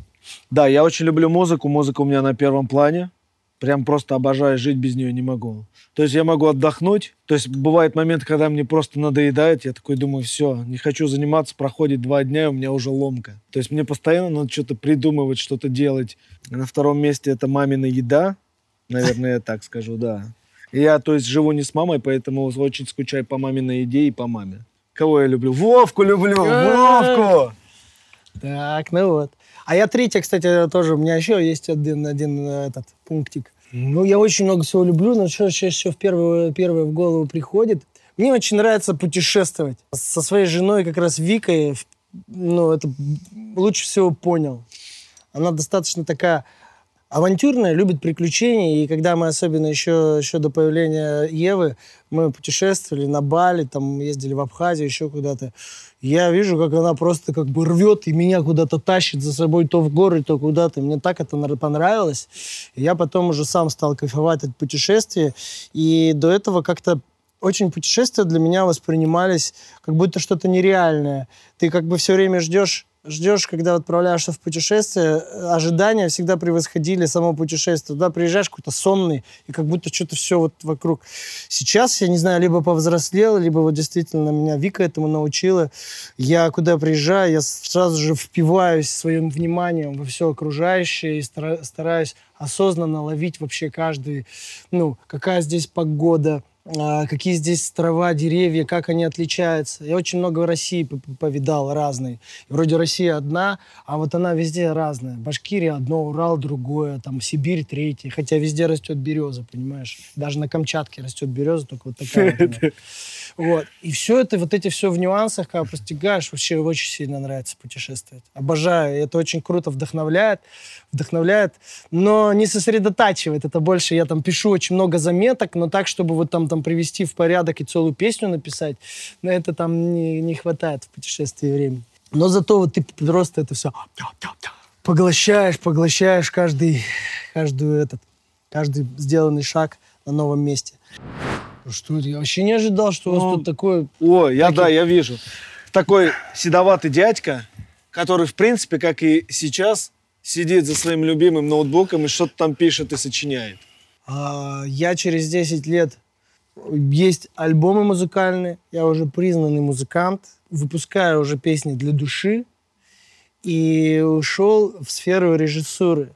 Да, я очень люблю музыку. Музыка у меня на первом плане. Прям просто обожаю, жить без нее не могу. То есть я могу отдохнуть. То есть бывает момент, когда мне просто надоедает. Я такой думаю, все, не хочу заниматься. Проходит два дня, и у меня уже ломка. То есть мне постоянно надо что-то придумывать, что-то делать. На втором месте это мамина еда. Наверное, я так скажу, да. И я, то есть, живу не с мамой, поэтому очень скучаю по маминой еде и по маме. Кого я люблю? Вовку люблю! Вовку! Так, ну вот. А я третья, кстати, тоже. У меня еще есть один, один э, этот пунктик. Ну, я очень много всего люблю, но что чаще всего в первое, первое в голову приходит. Мне очень нравится путешествовать. Со своей женой, как раз Викой, ну, это лучше всего понял. Она достаточно такая авантюрная, любит приключения. И когда мы, особенно еще, еще до появления Евы, мы путешествовали на Бали, там ездили в Абхазию, еще куда-то. Я вижу, как она просто как бы рвет и меня куда-то тащит за собой то в горы, то куда-то. Мне так это понравилось. Я потом уже сам стал кайфовать от путешествия. И до этого как-то очень путешествия для меня воспринимались как будто что-то нереальное. Ты как бы все время ждешь, ждешь, когда отправляешься в путешествие, э, ожидания всегда превосходили само путешествие. Туда приезжаешь какой-то сонный, и как будто что-то все вот вокруг. Сейчас, я не знаю, либо повзрослел, либо вот действительно меня Вика этому научила. Я куда приезжаю, я сразу же впиваюсь своим вниманием во все окружающее и стара- стараюсь осознанно ловить вообще каждый, ну, какая здесь погода, какие здесь трава, деревья, как они отличаются. Я очень много России п- п- повидал разной. Вроде Россия одна, а вот она везде разная. Башкирия одно, Урал другое, там Сибирь третье. Хотя везде растет береза, понимаешь? Даже на Камчатке растет береза, только вот такая. <laughs> вот. И все это, вот эти все в нюансах, когда постигаешь, вообще очень сильно нравится путешествовать. Обожаю. Это очень круто вдохновляет. Вдохновляет, но не сосредотачивает. Это больше я там пишу очень много заметок, но так, чтобы вот там, там привести в порядок и целую песню написать, на это там не, не хватает в путешествии времени. Но зато вот ты просто это все поглощаешь, поглощаешь каждый, каждую этот, каждый сделанный шаг на новом месте. Ну Что это? Я вообще не ожидал, что у вас Ну, тут такое... О, я, Так да, я вижу. Такой седоватый дядька, который, в принципе, как и сейчас, сидит за своим любимым ноутбуком и что-то там пишет и сочиняет. А, я через 10 лет... Есть альбомы музыкальные, я уже признанный музыкант, выпускаю уже песни для души и ушел в сферу режиссуры.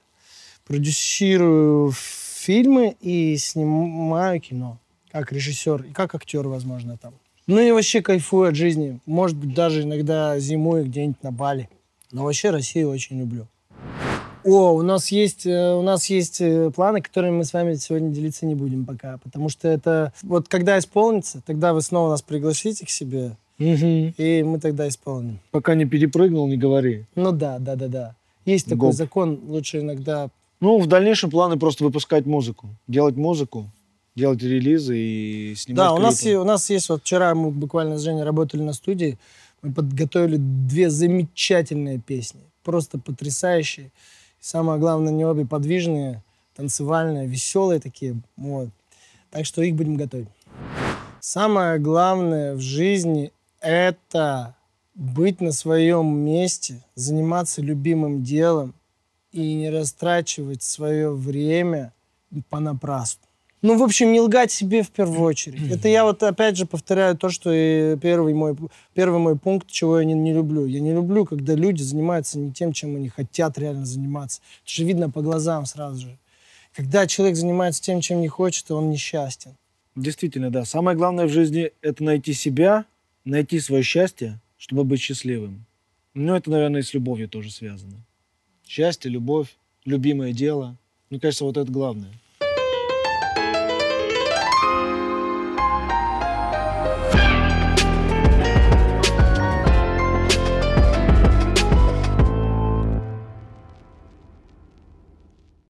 Продюсирую фильмы и снимаю кино как режиссер и как актер, возможно, там. Ну и вообще кайфую от жизни. Может быть, даже иногда зимой где-нибудь на Бали. Но вообще Россию очень люблю. О, у нас есть, э, у нас есть э, планы, которыми мы с вами сегодня делиться не будем пока, потому что это вот когда исполнится, тогда вы снова нас пригласите к себе, и мы тогда исполним. Пока не перепрыгнул, не говори. Ну да, да, да, да. Есть такой Гоп. закон, лучше иногда. Ну, в дальнейшем планы просто выпускать музыку. Делать музыку, делать релизы и снимать да, у нас, у нас есть вот вчера мы буквально с Женей работали на студии, мы подготовили две замечательные песни, просто потрясающие. И самое главное, не обе подвижные, танцевальные, веселые такие. Вот. Так что их будем готовить. Самое главное в жизни это быть на своем месте, заниматься любимым делом и не растрачивать свое время понапрасну. Ну, в общем, не лгать себе в первую очередь. Это я вот опять же повторяю то, что и первый мой, первый мой пункт, чего я не, не люблю. Я не люблю, когда люди занимаются не тем, чем они хотят реально заниматься. Это же видно по глазам сразу же. Когда человек занимается тем, чем не хочет, он несчастен. Действительно, да. Самое главное в жизни – это найти себя, найти свое счастье, чтобы быть счастливым. Ну, это, наверное, и с любовью тоже связано. Счастье, любовь, любимое дело. Мне кажется, вот это главное.